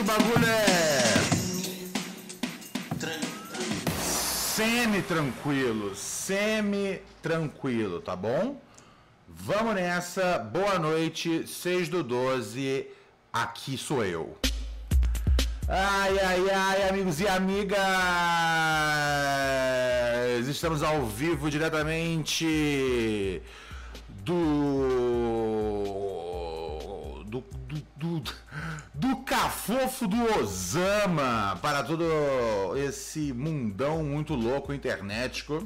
o bagulho é. Semi-tranquilo, semi-tranquilo, tá bom? Vamos nessa, boa noite, 6 do 12, aqui sou eu. Ai, ai, ai, amigos e amigas! Estamos ao vivo diretamente do. do. do. do, do cafofo do Osama para todo esse mundão muito louco internetico.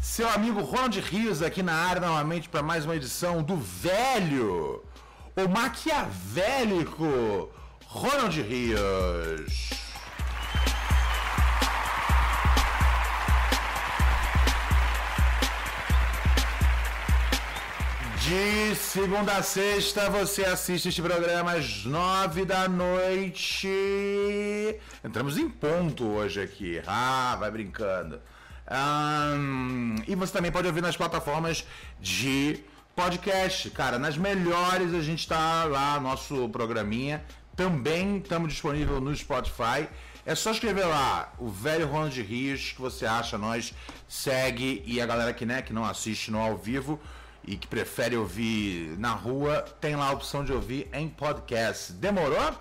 Seu amigo Ronald Rios aqui na área novamente para mais uma edição do velho, o maquiavélico Ronald Rios. De segunda a sexta você assiste este programa às nove da noite. Entramos em ponto hoje aqui. Ah, vai brincando. Ahn, e você também pode ouvir nas plataformas de podcast. Cara, nas melhores a gente tá lá, nosso programinha. Também estamos disponível no Spotify. É só escrever lá, o velho Ronald Rios, que você acha, nós segue. E a galera que, né, que não assiste no ao vivo e que prefere ouvir na rua, tem lá a opção de ouvir em podcast. Demorou?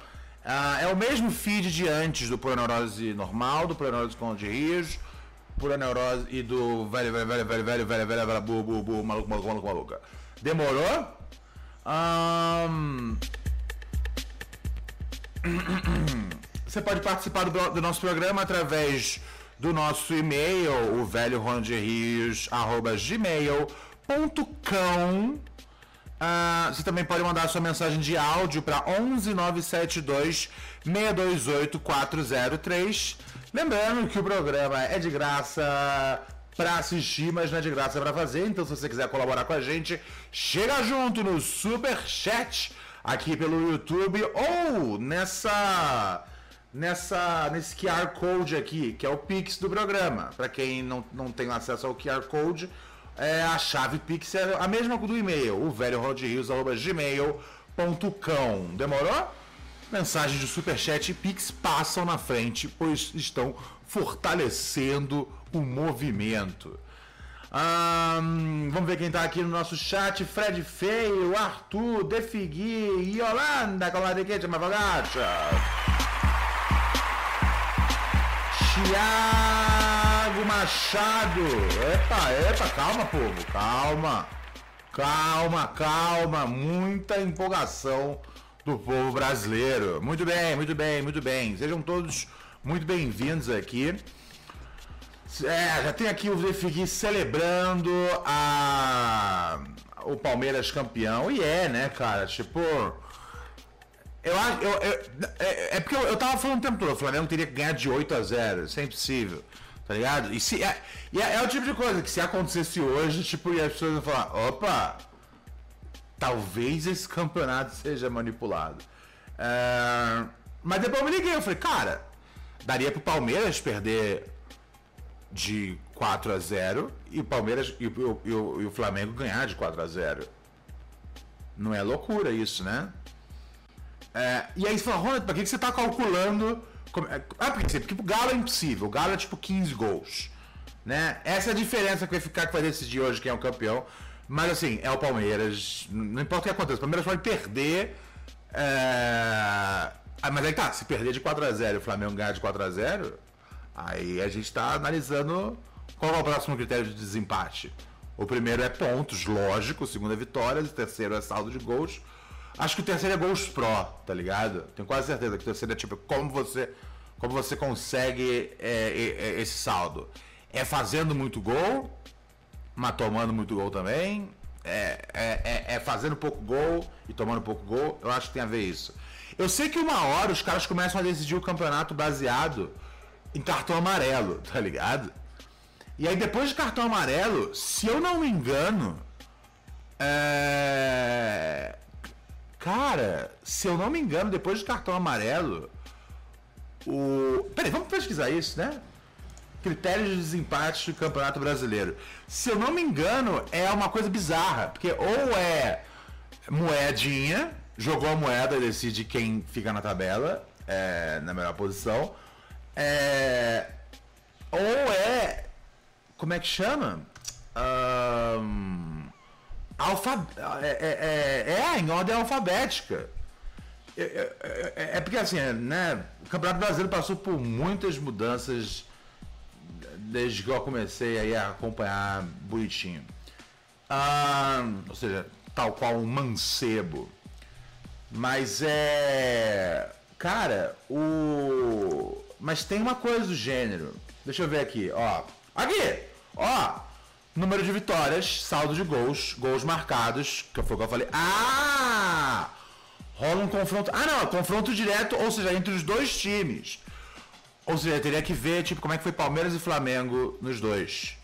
Ah, é o mesmo feed de antes do Pura Neurose normal, do Pura Neurose com Ronald Rios, Pura Neurose e do velho, velho, velho, velho, velho, velho, velho, velho, bu, bu, bu, maluco, maluco, maluco, maluca. Demorou? Ahn... Você pode participar do, do nosso programa através do nosso e-mail, o velho gmail.com. Ah, você também pode mandar sua mensagem de áudio para 11972 628 403. Lembrando que o programa é de graça para assistir, mas não é de graça para fazer. Então, se você quiser colaborar com a gente, chega junto no Super Chat aqui pelo YouTube ou nessa nessa nesse QR Code aqui, que é o Pix do programa. Para quem não, não tem acesso ao QR Code, é a chave Pix é a mesma do e-mail, o velho gmail.com. Demorou? Mensagens de Superchat e Pix passam na frente, pois estão fortalecendo o movimento. Ahn, vamos ver quem tá aqui no nosso chat. Fred Feio, Arthur, Defigui, Yolanda, Colariquete, Mavagacha. Tiago Machado. Epa, epa, calma, povo. Calma. Calma, calma. Muita empolgação do povo brasileiro. Muito bem, muito bem, muito bem. Sejam todos muito bem-vindos aqui. É, já tem aqui o Defigui celebrando a o Palmeiras campeão. E é, né, cara? Tipo. Eu acho. Eu, eu- é, é porque eu, eu tava falando o tempo todo, o Flamengo teria que ganhar de 8 a 0 Isso é impossível. Tá ligado? E, se, é, é, é o tipo de coisa que se acontecesse hoje, tipo, e as pessoas falar, opa, talvez esse campeonato seja manipulado. É, mas depois eu me liguei, eu falei, cara, daria pro Palmeiras perder de 4 a 0 e o Palmeiras e o, e e o Flamengo ganhar de 4 a 0 Não é loucura isso, né? É, e aí você fala, Ronald, pra que, que você tá calculando. É, Ah, porque, porque o Galo é impossível. O Galo é tipo 15 gols. Né? Essa é a diferença que vai ficar que vai decidir hoje quem é o campeão. Mas assim, é o Palmeiras. Não importa o que aconteça, o Palmeiras pode perder. é, ah, mas aí tá, se perder de 4x0 e o Flamengo ganhar de 4x0, aí a gente tá analisando qual é o próximo critério de desempate. O primeiro é pontos, lógico, o segundo é vitórias, o terceiro é saldo de gols. Acho que o terceiro é gols pró, tá ligado? Tenho quase certeza que o terceiro é tipo como você, como você consegue é, é, é, esse saldo. É fazendo muito gol, mas tomando muito gol também. É, é, é- é fazendo pouco gol e tomando pouco gol. Eu acho que tem a ver isso. Eu sei que uma hora os caras começam a decidir o campeonato baseado em cartão amarelo, tá ligado? E aí depois de cartão amarelo, se eu não me engano, é... Cara, se eu não me engano, depois de cartão amarelo, o. Peraí, vamos pesquisar isso, né? Critérios de desempate do Campeonato Brasileiro. Se eu não me engano, é uma coisa bizarra, porque ou é moedinha, jogou a moeda e decide quem fica na tabela, é, na melhor posição. É, ou é. Como é que chama? Um, alfa, é, é, é, é, em ordem alfabética. É, é, é, porque assim, né? O Campeonato Brasileiro passou por muitas mudanças desde que eu comecei a acompanhar bonitinho. ou seja, tal qual um mancebo. Mas é. Cara, o. Mas tem uma coisa do gênero. Deixa eu ver aqui, ó. Aqui! Ó! Número de vitórias, saldo de gols, gols marcados, que foi o que eu falei. Ah! Rola um confronto. Ah, não, confronto direto, ou seja, entre os dois times. Ou seja, teria que ver, tipo, como é que foi Palmeiras e Flamengo nos dois.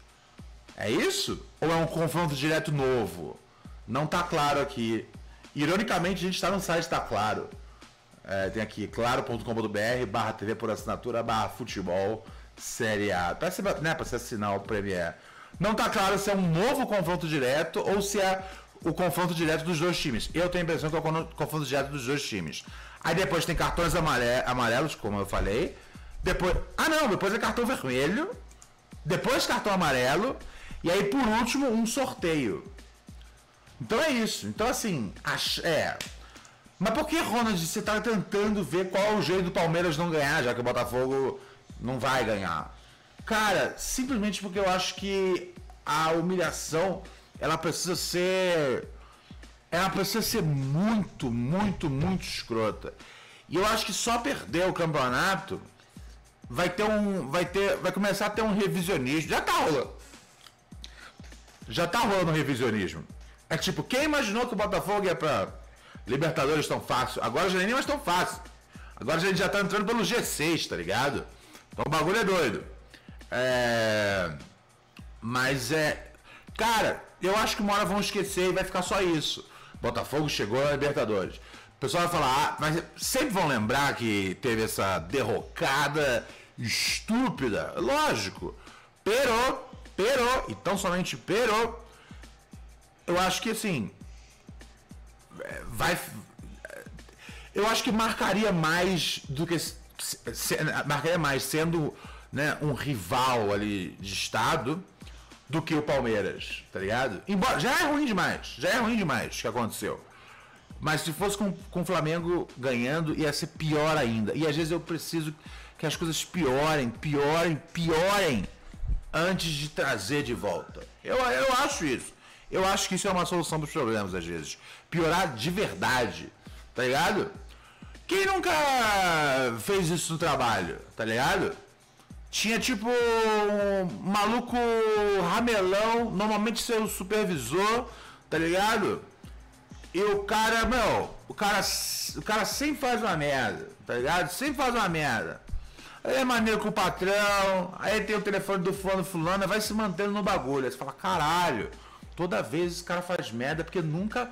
É isso? Ou é um confronto direto novo? Não tá claro aqui. Ironicamente, a gente está no site, tá claro. É, tem aqui claro.com.br barra TV por assinatura barra futebol série A. Você, né, pra você assinar o Premiere. Não tá claro se é um novo confronto direto ou se é o confronto direto dos dois times. Eu tenho a impressão que é o confronto direto dos dois times. Aí depois tem cartões amarelos, como eu falei. Depois. Ah não, depois é cartão vermelho. Depois cartão amarelo. E aí por último um sorteio. Então é isso. Então assim, é. Mas por que, Ronald, você está tentando ver qual é o jeito do Palmeiras não ganhar, já que o Botafogo não vai ganhar? Cara, simplesmente porque eu acho que a humilhação ela precisa ser. Ela precisa ser muito, muito, muito escrota. E eu acho que só perder o campeonato vai ter um. Vai ter. Vai começar a ter um revisionismo. Já tá rolando. Já tá rolando revisionismo. É tipo, quem imaginou que o Botafogo ia pra Libertadores tão fácil? Agora já nem mais tão fácil. Agora a gente já tá entrando pelo G6, tá ligado? Então o bagulho é doido. É. Mas é. Cara, eu acho que uma hora vão esquecer e vai ficar só isso. Botafogo chegou na Libertadores. O pessoal vai falar, ah, mas sempre vão lembrar que teve essa derrocada estúpida. Lógico. Perou, perou, e tão somente perou eu acho que assim. É, vai. Eu acho que marcaria mais do que. Marcaria mais sendo né, um rival ali de estado do que o Palmeiras, tá ligado? Embora já é ruim demais, já é ruim demais o que aconteceu. Mas se fosse com, com o Flamengo ganhando, ia ser pior ainda. E às vezes eu preciso que as coisas piorem, piorem, piorem antes de trazer de volta. Eu, eu acho isso. Eu acho que isso é uma solução para os problemas, às vezes. Piorar de verdade, tá ligado? Quem nunca fez isso no trabalho, tá ligado? Tinha tipo um maluco ramelão, normalmente seu supervisor, tá ligado? E o cara, meu, o cara, o cara sempre faz uma merda, tá ligado? Sempre faz uma merda. Aí é maneiro com o patrão, aí tem o telefone do fulano fulano, vai se mantendo no bagulho. Aí você fala, caralho, Toda vez esse cara faz merda porque nunca.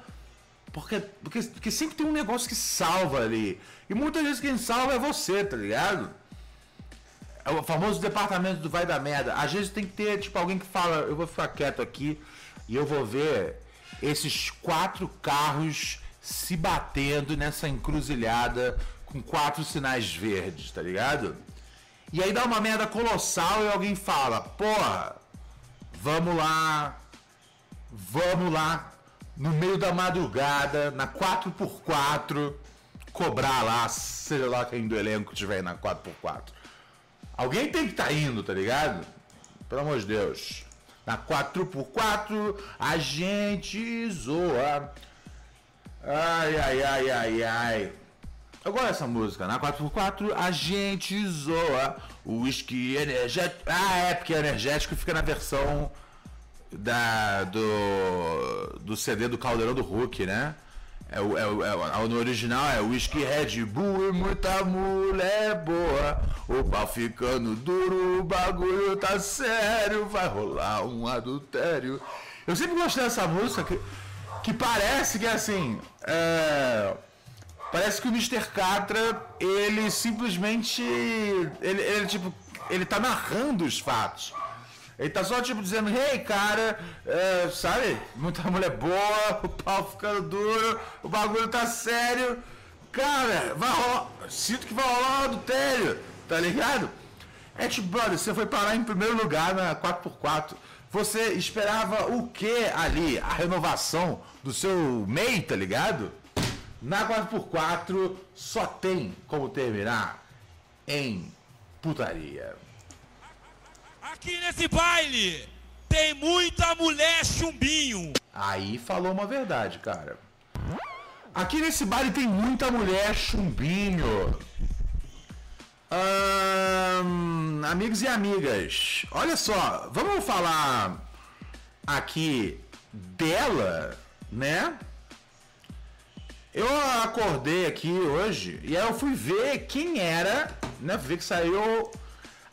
Porque, porque, porque sempre tem um negócio que salva ali. E muitas vezes quem salva é você, tá ligado? É o famoso departamento do vai da merda. Às vezes tem que ter, tipo, alguém que fala, eu vou ficar quieto aqui e eu vou ver esses quatro carros se batendo nessa encruzilhada com quatro sinais verdes, tá ligado? E aí dá uma merda colossal e alguém fala, porra, vamos lá, Vamos lá, no meio da madrugada, na 4x4, cobrar lá, seja lá quem do elenco estiver na 4x4. Alguém tem que estar tá indo, tá ligado? Pelo amor de Deus. Na 4x4, a gente zoa. Ai, ai, ai, ai, ai. Eu gosto dessa música. Na 4x4, a gente zoa. O whisky energético. Ah, é, porque energético fica na versão da, do, do CD do Caldeirão do Hulk, né? É, o, é, o, é, no original é Whisky Red Bull e muita mulher boa. O pau ficando duro, o bagulho tá sério, vai rolar um adultério. Eu sempre gostei dessa música que, que parece que é assim. É, parece que o Mr. Catra, ele simplesmente. Ele, ele tipo. Ele tá narrando os fatos. Ele tá só tipo dizendo, hey cara, é, sabe? Muita mulher boa, o pau ficando duro, o bagulho tá sério. Cara, vai rolar. Sinto que vai rolar do adultério, tá ligado? É tipo, brother, você foi parar em primeiro lugar na 4x4. Você esperava o que ali? A renovação do seu MEI, tá ligado? Na 4x4 só tem como terminar em putaria. Aqui nesse baile tem muita mulher chumbinho. Aí falou uma verdade, cara. Aqui nesse baile tem muita mulher chumbinho. Amigos e amigas, olha só, vamos falar aqui dela, né? Eu acordei aqui hoje e aí eu fui ver quem era, né? Fui ver que saiu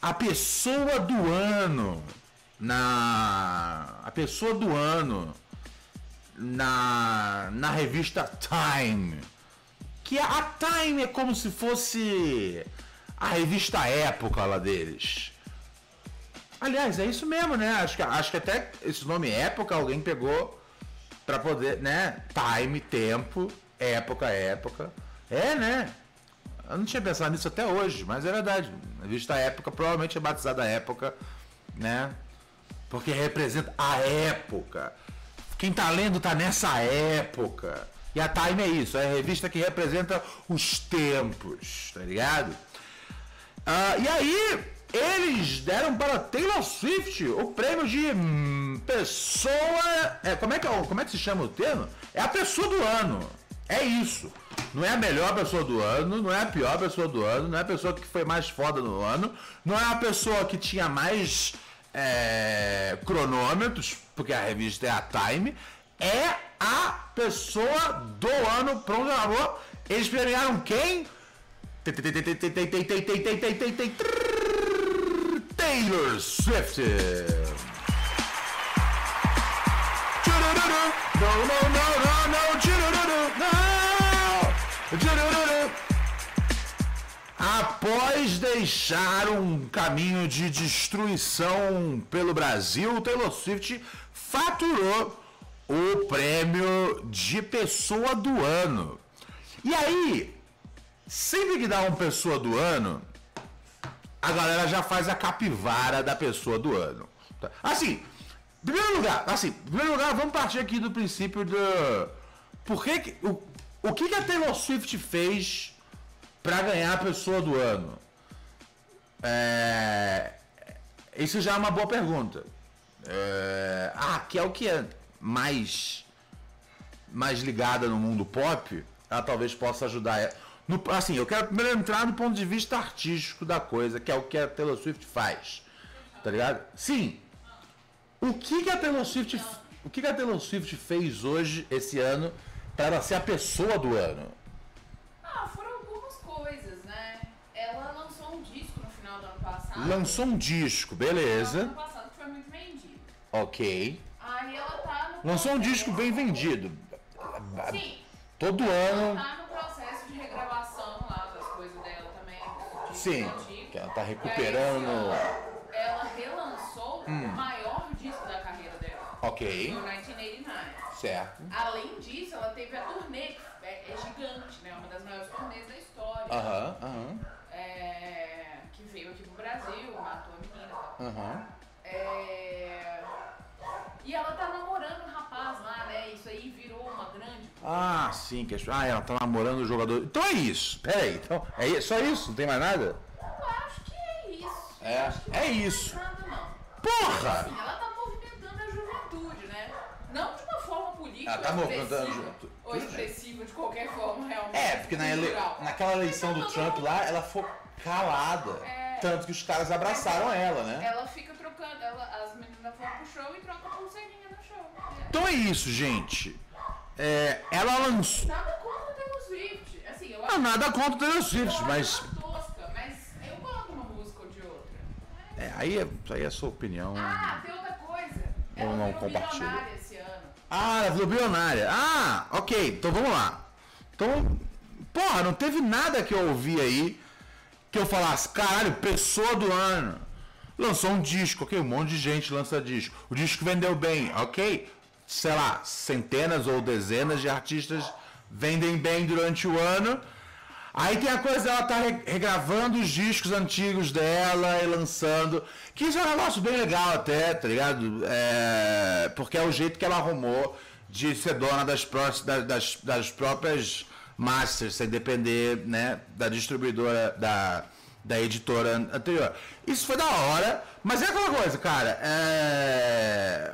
a pessoa do ano na a pessoa do ano na na revista Time. Que a Time é como se fosse a revista Época lá deles. Aliás, é isso mesmo, né? Acho que, acho que até esse nome Época alguém pegou pra poder, né? Time, tempo, época, época. É, né? Eu não tinha pensado nisso até hoje, mas é verdade. A revista Época provavelmente é batizada Época, né? Porque representa a época. Quem tá lendo tá nessa época. E a Time é isso, é a revista que representa os tempos, tá ligado? Ah, e aí, eles deram para Taylor Swift o prêmio de hum, pessoa. É, como, é que, é como é que se chama o termo? É a pessoa do ano. É isso. Não é a melhor pessoa do ano, não é a pior pessoa do ano, não é a pessoa que foi mais foda no ano, não é a pessoa que tinha mais é, cronômetros, porque a revista é a Time, é a pessoa do ano. Pronto, acabou. Eles premiaram quem? Taylor Swift. No, no, no, no, no, Após deixar um caminho de destruição pelo Brasil, Taylor Swift faturou o prêmio de pessoa do ano. E aí, sempre que dá um pessoa do ano, a galera já faz a capivara da pessoa do ano. Assim, primeiro lugar, assim, primeiro lugar, vamos partir aqui do princípio do. Por que, que o, o que, que a Taylor Swift fez pra ganhar a pessoa do ano? É, isso já é uma boa pergunta. É, ah, que é o que é mais mais ligada no mundo pop, ela talvez possa ajudar. No, assim, eu quero primeiro entrar no ponto de vista artístico da coisa, que é o que a Taylor Swift faz. Tá ligado? Sim. O que, que a Taylor Swift. O que, que a Taylor Swift fez hoje, esse ano, para ser a pessoa do ano? Ah, foram algumas coisas, né? Ela lançou um disco no final do ano passado. Lançou um disco, beleza. ano passado que foi muito vendido. Ok. Aí ela tá no Lançou um disco bem vendido. Sim. Todo Ela ano. tá no processo de regravação lá das coisas dela também. discos Sim. Que ela tá aí, recuperando. Hum. esse ano, Ela relançou o maior disco da carreira dela. Ok. No 1989. Certo. Além disso, ela teve a turnê, que é, é gigante, né? Uma das maiores turnês da história. Aham, aham, É, que veio aqui pro Brasil, matou a menina e tal. aham. É, e ela tá namorando um rapaz lá, né? Isso aí virou uma grande. Ah, sim, que as- Ah, ela tá namorando o jogador. Então é isso. Pera aí. Então, é só isso? Não tem mais nada? Eu acho que é isso. É, Eu acho que é não tem isso. Nada. Porra! Assim, ela tá movimentando a juventude, né? Não de uma forma política Ela tá movimentando a juventude. ou expressiva de qualquer forma, realmente. É, porque na ele- naquela eleição do Mas Trump lá, ela foi calada. É. Tanto que os caras abraçaram ela, né? Ela fica trocando, ela, as meninas vão pro show e trocam pulseirinha no show. É. Então é isso, gente. É, ela lançou. Nada contra Taylor Swift. Assim, eu acho nada contra o Taylor Swift, acho mas. tosca, mas eu gosto uma música ou de outra. É, aí, é, aí é a sua opinião. Ah, tem outra coisa. Eu Ela não milionária esse ano. Ah, ela virou bilionária. Ah, ok. Então vamos lá. Então, porra, não teve nada que eu ouvi aí que eu falasse, caralho, pessoa do ano. Lançou um disco, ok? Um monte de gente lança disco. O disco vendeu bem, ok? Sei lá, centenas ou dezenas de artistas vendem bem durante o ano. Aí tem a coisa dela tá re- regravando os discos antigos dela e lançando. Que isso é um negócio bem legal até, tá ligado? É, porque é o jeito que ela arrumou de ser dona das, pró- da- das, das próprias masters, sem depender né, da distribuidora, da, da editora an- anterior. Isso foi da hora, mas é aquela coisa, cara. É,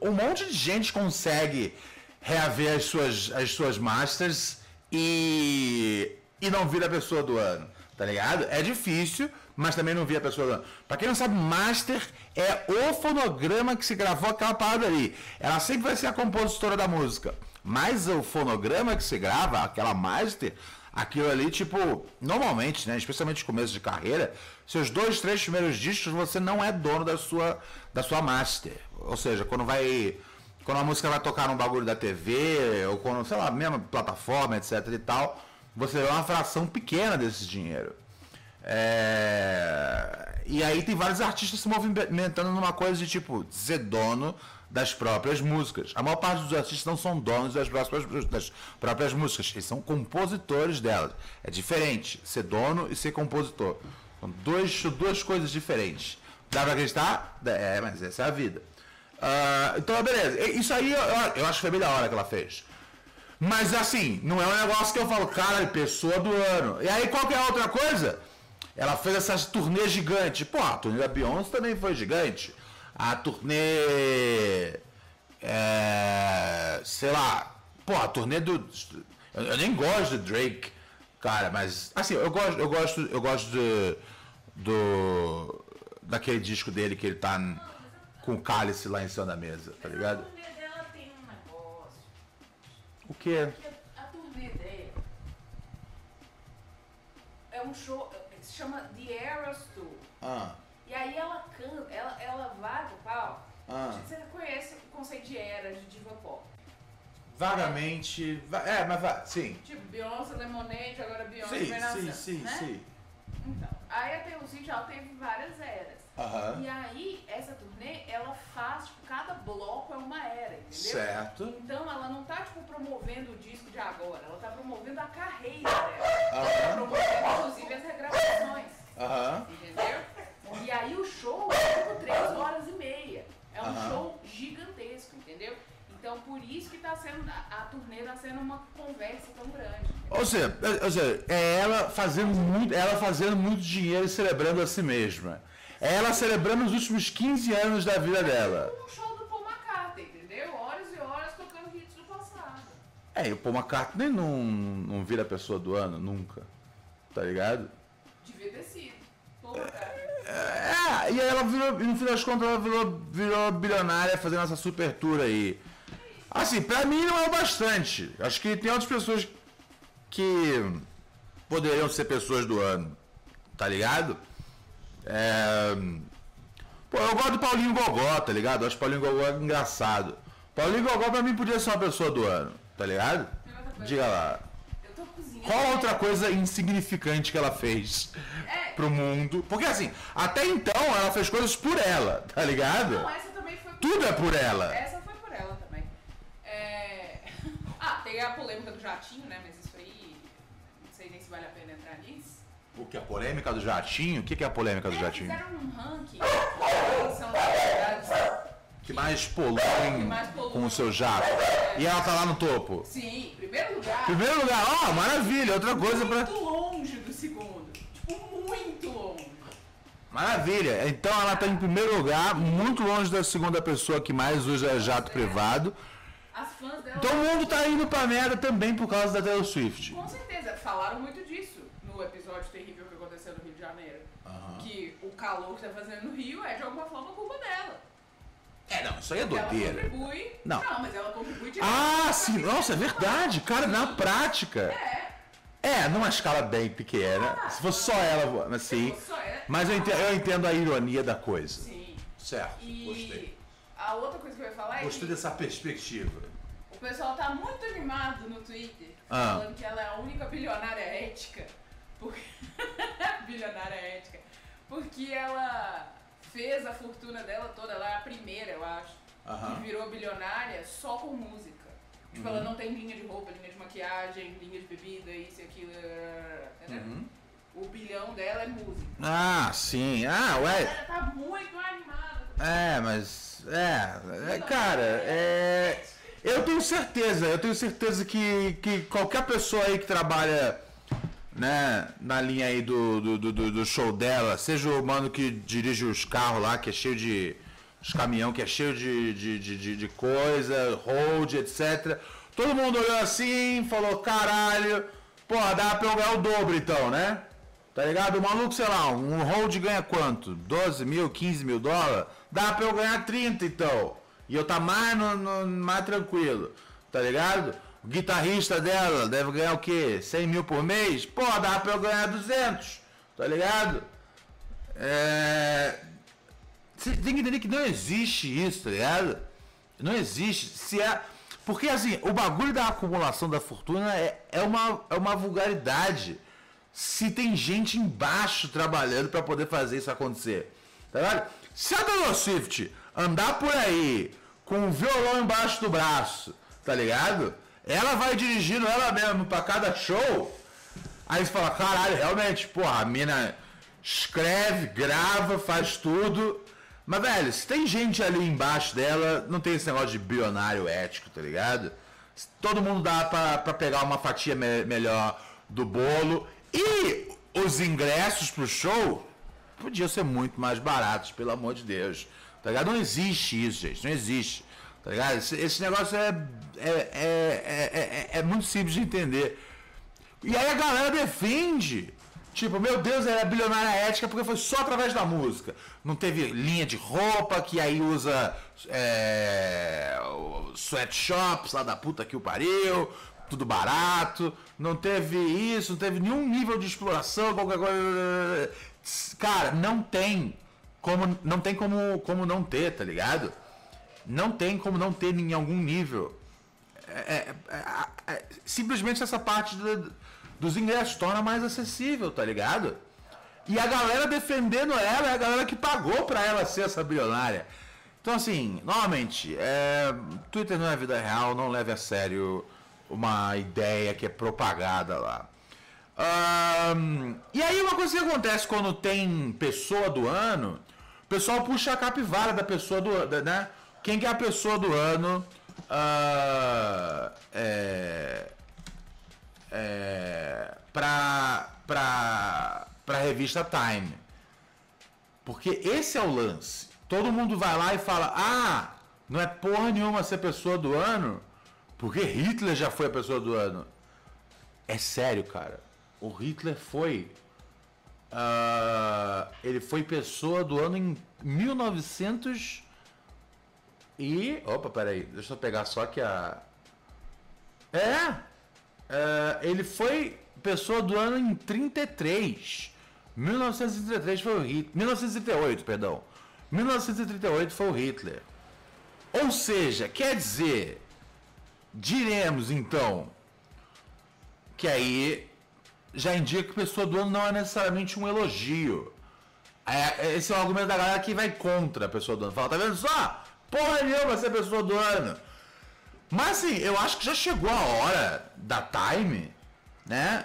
um monte de gente consegue reaver as suas, as suas masters e, e não vira a pessoa do ano, tá ligado? É difícil, mas também não vira a pessoa do ano. Pra quem não sabe, master é o fonograma que se gravou aquela parada ali. Ela sempre vai ser a compositora da música, mas o fonograma que se grava, aquela master, aquilo ali, tipo, normalmente, né, especialmente no começo de carreira, seus dois, três primeiros discos, você não é dono da sua, da sua master. Ou seja, quando vai. Quando a música vai tocar num bagulho da TV, ou quando, sei lá, mesma plataforma, etc e tal, você dá uma fração pequena desse dinheiro. É, E aí tem vários artistas se movimentando numa coisa de tipo ser dono das próprias músicas. A maior parte dos artistas não são donos das próprias, das próprias músicas, eles são compositores delas. É diferente ser dono e ser compositor. São dois, duas coisas diferentes. Dá pra acreditar? É, mas essa é a vida. Ah, então, beleza. Isso aí eu, eu acho que foi bem hora que ela fez. Mas assim, não é um negócio que eu falo, cara, pessoa do ano. E aí qual que é outra coisa? Ela fez essas turnês gigantes. Pô, a turnê da Beyoncé também foi gigante. A turnê. É, sei lá. Pô, a turnê do. Eu, nem gosto do Drake, cara, mas. Assim, eu gosto, eu gosto, eu gosto de, do. Daquele disco dele que ele tá com o cálice lá em cima da mesa, tá ligado? A turnê dela tem um negócio. O quê? Porque a turnê dela é um show, se chama The Eras Tour. Ah, E aí ela canta, ela, ela pro palco. Ah. Você conhece o conceito de eras de diva pop? vagamente. va- É, mas vai, sim. Tipo, Beyoncé Lemonade, agora Beyoncé Sim, sim, sim, né? sim. Então, aí a Taylor Swift ela teve várias eras. Aham. E aí, essa turnê, ela faz, tipo, cada bloco é uma era, entendeu? Certo. Então ela não tá, tipo, promovendo o disco de agora, ela tá promovendo a carreira dela. Aham. Promovendo, inclusive, as regravações. Aham. Entendeu? E aí o show é tipo 3 horas e meia. É um Aham. show gigantesco, entendeu? Então por isso que tá sendo. A, a turnê tá sendo uma conversa tão grande. Ou seja, é- ou seja, é ela fazendo muito, ela fazendo muito dinheiro e celebrando a si mesma. É ela celebrando os últimos 15 anos da vida dela. Um show do Paul McCartney, entendeu? Horas e horas tocando hits do passado. É, e o Paul McCartney não, não vira pessoa do ano, nunca. Tá ligado? Devia ter sido. Paul McCartney. É, e aí ela virou, no fim das contas, ela virou, virou bilionária fazendo essa super tour aí. Assim, pra mim não é o bastante. Acho que tem outras pessoas que poderiam ser pessoas do ano. Tá ligado? É... Pô, eu gosto do Paulinho Gogó, tá ligado? Eu acho o Paulinho Gogó engraçado. Paulinho Gogó pra mim podia ser uma pessoa do ano, tá ligado? Diga lá. Eu tô cozinhando. Qual outra coisa insignificante que ela fez É. pro mundo? Porque assim, até então ela fez coisas por ela, tá ligado? Não, essa também foi por Tudo é por ela. Essa foi por ela também. É... Ah, tem a polêmica do jatinho, né? Mas isso aí. Não sei nem se vale a pena entrar nisso. O que? A polêmica do jatinho? O que que é a polêmica do É, jatinho? Fizeram um ranking. São as cidades Que mais poluem com o seu jato. E ela tá lá no topo. Sim, primeiro lugar. Primeiro lugar, ó, maravilha, outra coisa pra. Muito longe do segundo. Maravilha. Então ela tá em primeiro lugar, muito longe da segunda pessoa que mais usa jato privado. As fãs dela. Então o mundo tá indo pra merda também por causa da Taylor Swift. Com certeza, falaram muito disso no episódio terrível que aconteceu no Rio de Janeiro. Que o calor que tá fazendo no Rio é de alguma forma culpa dela. É, não, isso aí é Ela doideira. contribui. Não. mas ela contribui de Ah, sim, nossa, é verdade, cara, na prática. É. É, numa escala bem pequena. Se fosse só ela assim. Só. Mas eu entendo, eu entendo a ironia da coisa. Sim. Certo, E gostei. a outra coisa que eu ia falar é Gostei que dessa perspectiva. o pessoal tá muito animado no Twitter Ah. falando que ela é a única bilionária ética. Porque... bilionária ética. Porque ela fez a fortuna dela toda, ela é a primeira, eu acho, Aham. que virou bilionária só com música. Tipo, Uhum. ela não tem linha de roupa, linha de maquiagem, linha de bebida, isso e aquilo, entendeu? Uhum. O bilhão dela é música. Ah, sim. Ah, ué. Ela tá muito animada. É, mas. É, é, cara, é. Eu tenho certeza, eu tenho certeza que, que qualquer pessoa aí que trabalha né, na linha aí do, do, do- do, do show dela, seja o mano que dirige os carros lá, que é cheio de. Os caminhão que é cheio de, de, de, de- coisa, hold, etc. Todo mundo olhou assim, falou, caralho, porra, dá pra eu ganhar o dobro então, né? Tá ligado? O maluco, sei lá, um hold ganha quanto? 12 mil, 15 mil dólares? Dá pra eu ganhar 30 então. E eu tá mais, no, no- mais tranquilo, tá ligado? O guitarrista dela deve ganhar o quê? 100 mil por mês? Pô, dá pra eu ganhar 200, tá ligado? É... Você tem que entender que não existe isso, tá ligado? Não existe. Se é... Porque assim, o bagulho da acumulação da fortuna é, é, uma, é uma vulgaridade. Se tem gente embaixo trabalhando pra poder fazer isso acontecer. Tá ligado? Se a Taylor Swift andar por aí com um violão embaixo do braço, tá ligado? Ela vai dirigindo ela mesma pra cada show. Aí você fala, caralho, realmente, porra, a mina escreve, grava, faz tudo. Mas, velho, se tem gente ali embaixo dela, não tem esse negócio de bilionário ético, tá ligado? Todo mundo dá pra, pegar uma fatia me- melhor do bolo. E os ingressos pro show podiam ser muito mais baratos, pelo amor de Deus. Tá ligado? Não existe isso, gente. Não existe. Tá ligado? Esse, esse negócio é, é, é, é, é- é muito simples de entender. E aí a galera defende. Tipo, meu Deus, ela é bilionária ética porque foi só através da música. Não teve linha de roupa, que aí usa é, sweatshops lá da puta que o pariu, tudo barato. Não teve isso, não teve nenhum nível de exploração, qualquer coisa. Cara, não tem como não tem como, como não ter, tá ligado? Não tem como não ter em algum nível é, é, é, simplesmente essa parte do- dos ingressos torna mais acessível, tá ligado? E a galera defendendo ela é a galera que pagou pra ela ser essa bilionária. Então, assim, novamente, é, Twitter não é vida real, não leve a sério uma ideia que é propagada lá. Ahn, e aí uma coisa que acontece quando tem pessoa do ano, o pessoal puxa a capivara da pessoa do ano, né? Quem que é a pessoa do ano? ah, é, é, pra, pra revista Time. Porque esse é o lance. Todo mundo vai lá e fala: Ah, não é porra nenhuma ser pessoa do ano, porque Hitler já foi a pessoa do ano. É sério, cara. O Hitler foi. ah, ele foi pessoa do ano em 1900 e. Opa, peraí. Deixa eu pegar só que a. É! É, ele foi pessoa do ano em 33. 1933 foi o Hitler. 1938, perdão. 1938 foi o Hitler. Ou seja, quer dizer, diremos então que aí já indica que pessoa do ano não é necessariamente um elogio. É, esse é o argumento da galera que vai contra a pessoa do ano. Fala, tá vendo só? Porra nenhuma ser pessoa do ano. Mas assim, eu acho que já chegou a hora da Time, né?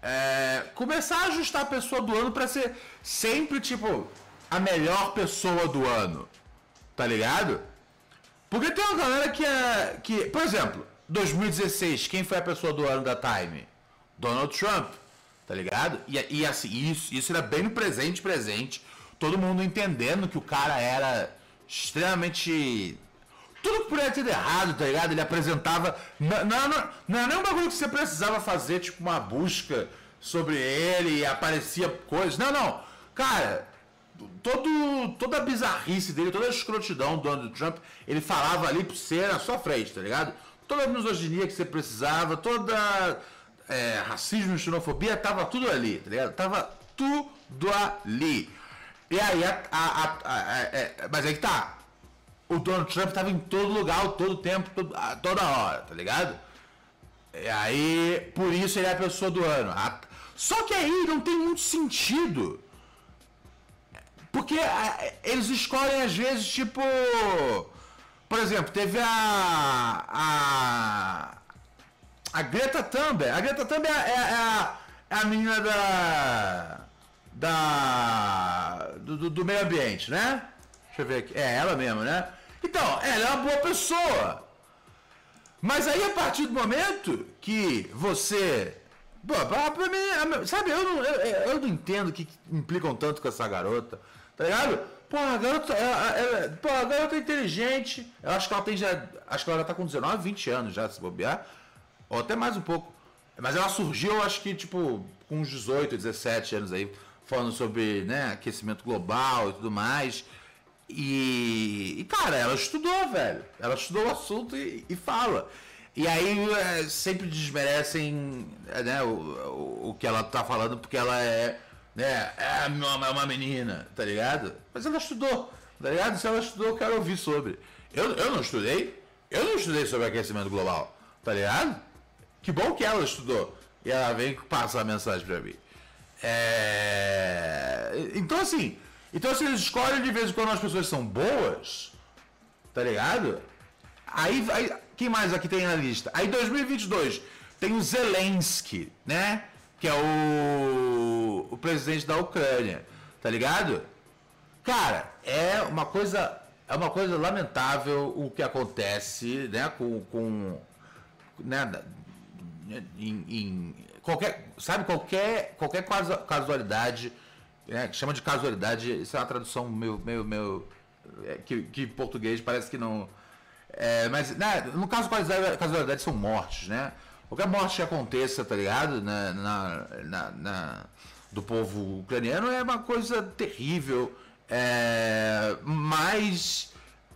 É, começar a ajustar a pessoa do ano pra ser sempre, tipo, a melhor pessoa do ano. Tá ligado? Porque tem uma galera que é. Que, por exemplo, 2016, quem foi a pessoa do ano da Time? Donald Trump. Tá ligado? E, e assim, isso, isso era bem presente, presente. Todo mundo entendendo que o cara era extremamente. Tudo que poderia ter de errado, tá ligado? Ele apresentava. Não, não, não, não é nem um bagulho que você precisava fazer, tipo, uma busca sobre ele e aparecia coisas. Não, não. Cara, todo, toda a bizarrice dele, toda a escrotidão do Donald Trump, ele falava ali pra você na sua frente, tá ligado? Toda a misoginia que você precisava, toda é, racismo xenofobia, tava tudo ali, tá ligado? Tava tudo ali. E aí, a- a- a- é, mas aí que tá. O Donald Trump tava em todo lugar, todo tempo, todo- toda hora, tá ligado? E aí, por isso ele é a pessoa do ano. Só que aí não tem muito sentido Porque eles escolhem às vezes, tipo. Por exemplo, teve a. A. A Greta Thunberg. A Greta Thunberg é, é, a, é a menina da. Da. Do, do, do meio ambiente, né? Deixa eu ver aqui. É ela mesmo, né? Então, ela é uma boa pessoa. Mas aí, a partir do momento que você. Pô, pra, pra mim, sabe, eu não, eu, eu não entendo que implicam tanto com essa garota, tá ligado? Pô, a garota, ela, ela, pô, a garota é inteligente. Eu acho que ela tem já. Acho que ela já tá com 19, 20 anos já, se bobear. Ou até mais um pouco. Mas ela surgiu, acho que, tipo, com uns 18, 17 anos aí, falando sobre né, aquecimento global e tudo mais. E, e, cara, ela estudou, velho. Ela estudou o assunto e, e fala. E aí é, sempre desmerecem né, o, o, o, que ela tá falando porque ela é, né, é uma, é uma menina, tá ligado? Mas ela estudou, tá ligado? Se ela estudou, eu quero ouvir sobre. Eu, eu não estudei, eu não estudei sobre aquecimento global, tá ligado? Que bom que ela estudou. E ela vem passar a mensagem pra mim. É... Então assim, então se eles escolhem de vez em quando as pessoas são boas, tá ligado? Aí, aí quem mais aqui tem na lista? Aí 2022 tem o Zelensky, né? Que é o, o presidente da Ucrânia, tá ligado? Cara, é uma coisa é uma coisa lamentável o que acontece, né, com, com né, em, em qualquer, sabe, qualquer qualquer casualidade é, chama de casualidade, isso é uma tradução meio, meio, meio é, que, que em português parece que não. É, mas né, no caso casualidade, casualidade são mortes, né? Qualquer morte que aconteça, tá ligado? Na, na, na, na do povo ucraniano é uma coisa terrível. É, mas,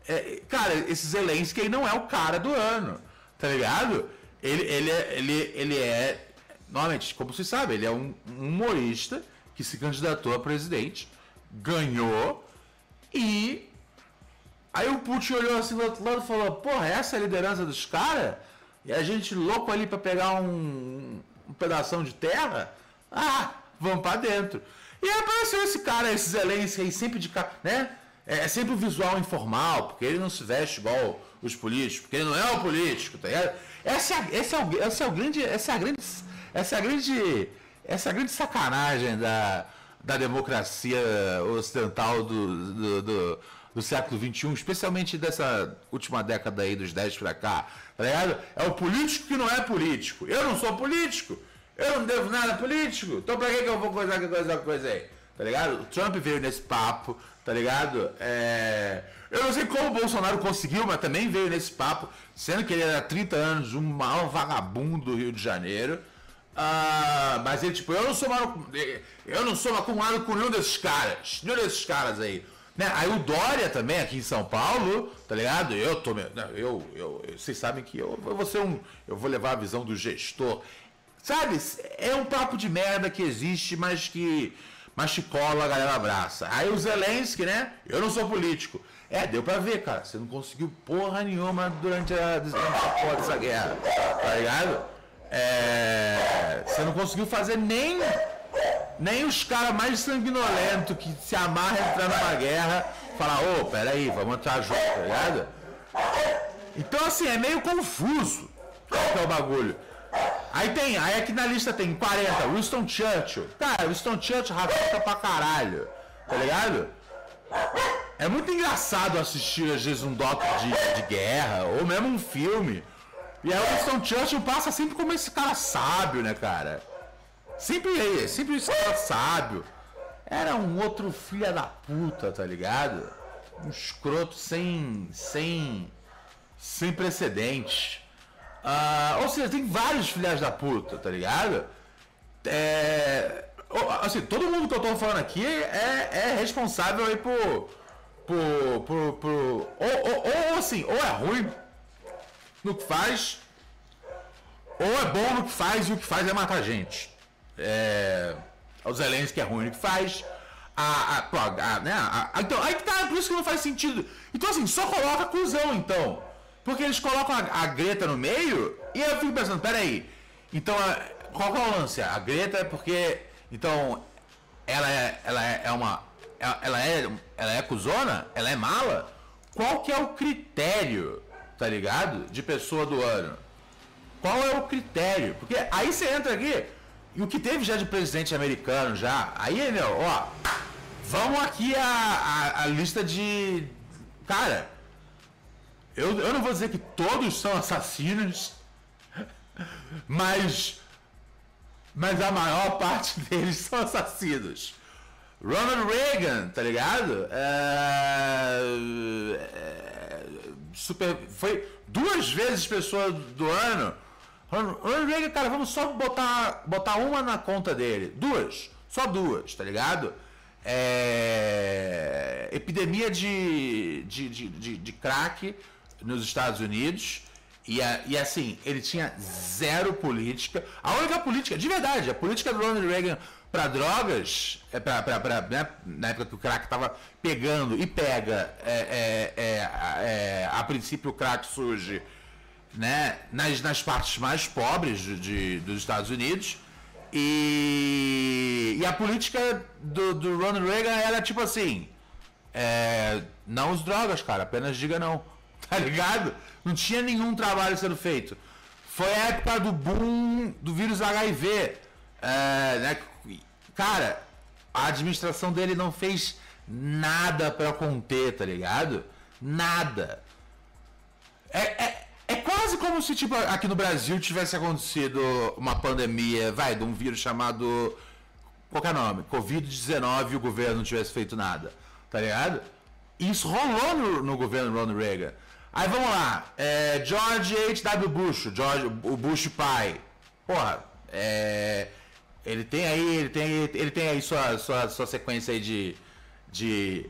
é, cara, esse Zelensky não é o cara do ano, tá ligado? Ele, ele, é, ele, ele é, normalmente, como você sabe, ele é um humorista que se candidatou a presidente, ganhou e aí o Putin olhou assim do outro lado e falou: Porra, essa é a liderança dos caras? E a gente louco ali para pegar um, um pedação de terra? Ah, vamos para dentro. E apareceu esse cara, esse Zelensky aí, sempre de né? É, é sempre o visual informal, porque ele não se veste igual os políticos, porque ele não é o político, tá ligado? Essa, é, esse é, o, esse é o grande. Essa é a grande. Essa é a grande essa é grande sacanagem da, da democracia ocidental do, do, do, do século XXI, especialmente dessa última década aí, dos 10 para cá, tá ligado? É o político que não é político. Eu não sou político, eu não devo nada político, então pra que, que eu vou coisar que coisa coisa aí? Tá ligado? O Trump veio nesse papo, tá ligado? É... Eu não sei como o Bolsonaro conseguiu, mas também veio nesse papo, sendo que ele era 30 anos, um maior vagabundo do Rio de Janeiro. Ah, mas ele, tipo, eu não sou eu não sou acumulado com nenhum desses caras. Nenhum desses caras aí. Né? Aí o Dória também, aqui em São Paulo, tá ligado? Eu tô. Eu, eu, eu vocês sabem que eu, eu vou ser um. Eu vou levar a visão do gestor. Sabe? É um papo de merda que existe, mas que. Mas te cola, a galera abraça. Aí o Zelensky, né? Eu não sou político. É, deu pra ver, cara. Você não conseguiu porra nenhuma durante a, durante a dessa guerra. Tá ligado? É, você não conseguiu fazer nem, nem os caras mais sanguinolentos que se amarram entrar numa guerra falar, ô, oh, peraí, vamos entrar junto, tá ligado? Então assim, é meio confuso que é o bagulho. Aí tem, aí aqui na lista tem 40, Winston Churchill. Cara, Winston Churchill racista pra caralho, tá ligado? É muito engraçado assistir às vezes um doc de, de guerra, ou mesmo um filme e aí o Winston Churchill passa sempre como esse cara sábio, né, cara? Sempre ele, sempre esse cara sábio. Era um outro filho da puta, tá ligado? Um escroto sem. sem. sem precedentes. Uh, ou seja, tem vários filhas da puta, tá ligado? É, assim, todo mundo que eu tô falando aqui é, é responsável aí por. por. por. por ou, ou, ou assim, ou é ruim no que faz, ou é bom no que faz e o que faz é matar gente. É, o Zelensky é ruim no que faz. A, a, a, né, a, então, aí que tá, por isso que não faz sentido. Então, assim, só coloca cuzão, então. Porque eles colocam a, a Greta no meio e eu fico pensando, peraí. Então, qual é o lance? A Greta é porque. Então, ela é, ela é, é uma. ela é, ela é cuzona? Ela é mala? Qual que é o critério, tá ligado? De pessoa do ano. Qual é o critério? Porque aí você entra aqui, e o que teve já de presidente americano já, aí, meu, ó, vamos aqui a, a, a lista de. Cara, eu, eu não vou dizer que todos são assassinos, mas. Mas a maior parte deles são assassinos. Ronald Reagan, tá ligado? É, é, super, foi duas vezes pessoa do ano. Ronald Reagan, cara, vamos só botar, botar uma na conta dele. Duas. Só duas, tá ligado? É, epidemia de, de, de, de, de crack nos Estados Unidos. E, e assim, ele tinha zero política. A única política, de verdade, a política do Ronald Reagan para drogas, é pra, pra, pra né, na época que o crack estava pegando e pega, é, é, é, é, a princípio o crack surge né, nas, nas partes mais pobres de, de dos Estados Unidos. E, e a política do, do Ronald Reagan era tipo assim: é, não os drogas, cara, apenas diga não. Tá ligado? Não tinha nenhum trabalho sendo feito. Foi a época do boom do vírus HIV. É, né, Cara, a administração dele não fez nada para conter, tá ligado? Nada. É, é, é quase como se, tipo, aqui no Brasil tivesse acontecido uma pandemia, vai, de um vírus chamado. Qualquer nome, Covid-19 e o governo não tivesse feito nada, tá ligado? Isso rolou no, no governo Ronald Reagan. Aí vamos lá, é, George H.W. Bush, George, o Bush pai. Porra, é ele tem aí, ele tem, ele tem aí sua, sua, sua sequência aí de, de,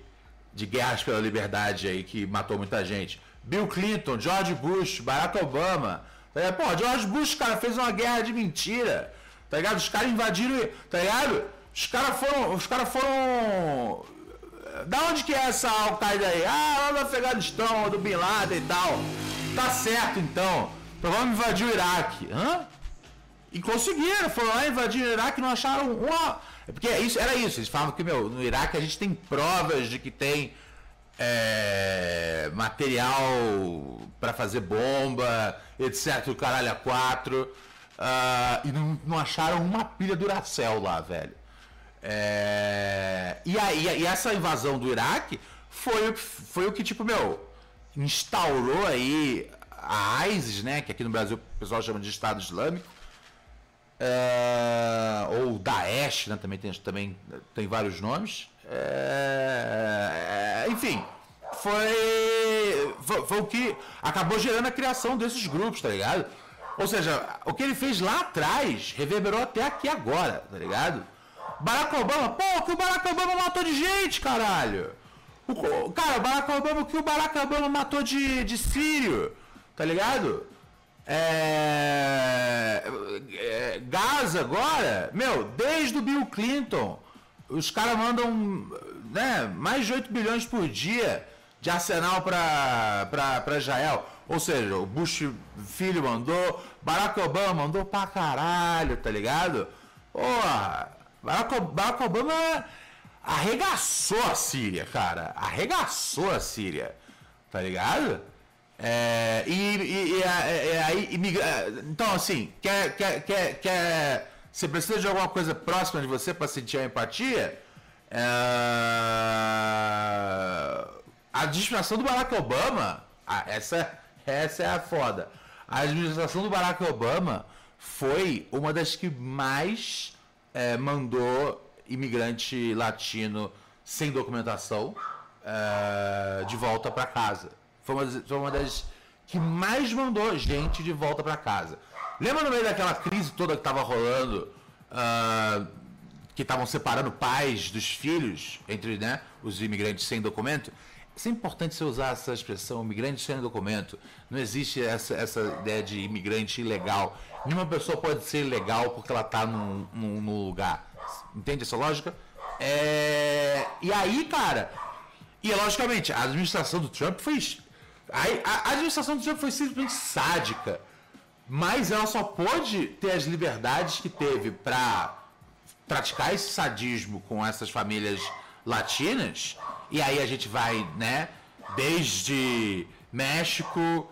de guerras pela liberdade aí que matou muita gente. Bill Clinton, George Bush, Barack Obama. Tá Pô, George Bush, cara, fez uma guerra de mentira. Tá ligado? Os caras invadiram, tá ligado? Os caras foram, os caras foram da onde que é essa Al-Qaeda aí? Ah, lá do Afeganistão, do Bin Laden e tal. Tá certo então. Então vamos invadir o Iraque. Hã? E conseguiram, foram lá invadir o Iraque e não acharam uma. Porque isso, era isso, eles falavam que, meu, no Iraque a gente tem provas de que tem é, material para fazer bomba, etc. O caralho a quatro. Uh, e não, não, acharam uma pilha Duracell lá, velho. É, e, aí, e essa invasão do Iraque foi, foi o que, tipo, meu, instaurou aí a ISIS, né? Que aqui no Brasil o pessoal chama de Estado Islâmico é, ou Daesh, né, também, tem, também tem vários nomes. É, enfim, foi, foi, foi, o que acabou gerando a criação desses grupos, tá ligado? Ou seja, o que ele fez lá atrás reverberou até aqui agora, tá ligado? Barack Obama, pô, que o Barack Obama matou de gente, caralho! O, cara, o Barack Obama, o que o Barack Obama matou de, de sírio, tá ligado? É, é, Gaza agora, meu, desde o Bill Clinton, os caras mandam né, mais de 8 bilhões por dia de arsenal para Israel. Ou seja, o Bush filho mandou, Barack Obama mandou pra caralho, tá ligado? Porra, Barack, Barack Obama arregaçou a Síria, cara. Arregaçou a Síria, tá ligado? É, e, e, e, aí, então, assim, quer, quer, quer, quer, você precisa de alguma coisa próxima de você para sentir a empatia? É, a administração do Barack Obama, essa, essa é a foda. A administração do Barack Obama foi uma das que mais é, mandou imigrante latino sem documentação é, de volta para casa. Foi uma, foi uma das que mais mandou gente de volta para casa. Lembra no meio daquela crise toda que estava rolando, uh, que estavam separando pais dos filhos entre né, os imigrantes sem documento? É importante você usar essa expressão, imigrante sem documento. Não existe essa, essa ideia de imigrante ilegal. Nenhuma pessoa pode ser ilegal porque ela está num, num, num, lugar. Entende essa lógica? É... E aí, cara, e logicamente, a administração do Trump foi a, a administração do Trump foi simplesmente sádica. Mas ela só pôde ter as liberdades que teve para praticar esse sadismo com essas famílias latinas, e aí a gente vai, né, desde México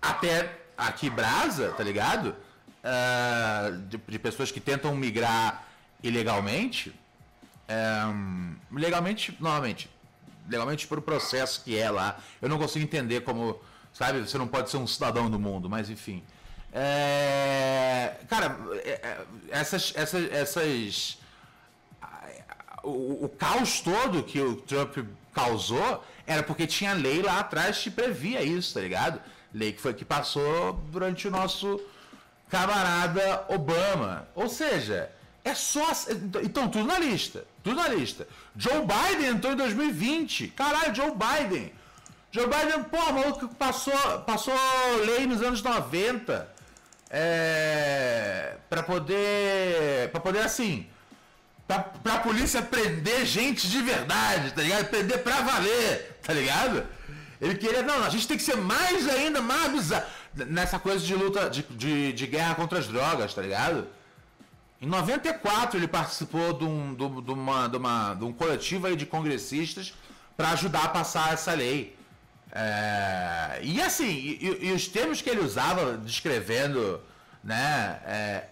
até aqui Brasa, tá ligado? Uh, de, de, pessoas que tentam migrar ilegalmente. Um, legalmente, novamente, legalmente por o processo que é lá. Eu não consigo entender como, sabe, você não pode ser um cidadão do mundo, mas enfim. É, cara, é, é, essas, essas, essas o, o, caos todo que o Trump causou era porque tinha lei lá atrás que previa isso, tá ligado? Lei que foi que passou durante o nosso camarada Obama. Ou seja, é só. Então, tudo na lista. Tudo na lista. Joe Biden entrou em 2020. Caralho, Joe Biden. Joe Biden, pô, maluco passou, passou lei nos anos 90 é, para poder. para poder assim. Pra, pra polícia prender gente de verdade, tá ligado? Prender pra valer, tá ligado? Ele queria, não, a gente tem que ser mais ainda, mais bizarro. Nessa coisa de luta, de, de, de guerra contra as drogas, tá ligado? Em 94 ele participou de um, de, de uma, de, uma, de um coletivo de congressistas para ajudar a passar essa lei. É, e assim, e, e, os termos que ele usava descrevendo, né? É,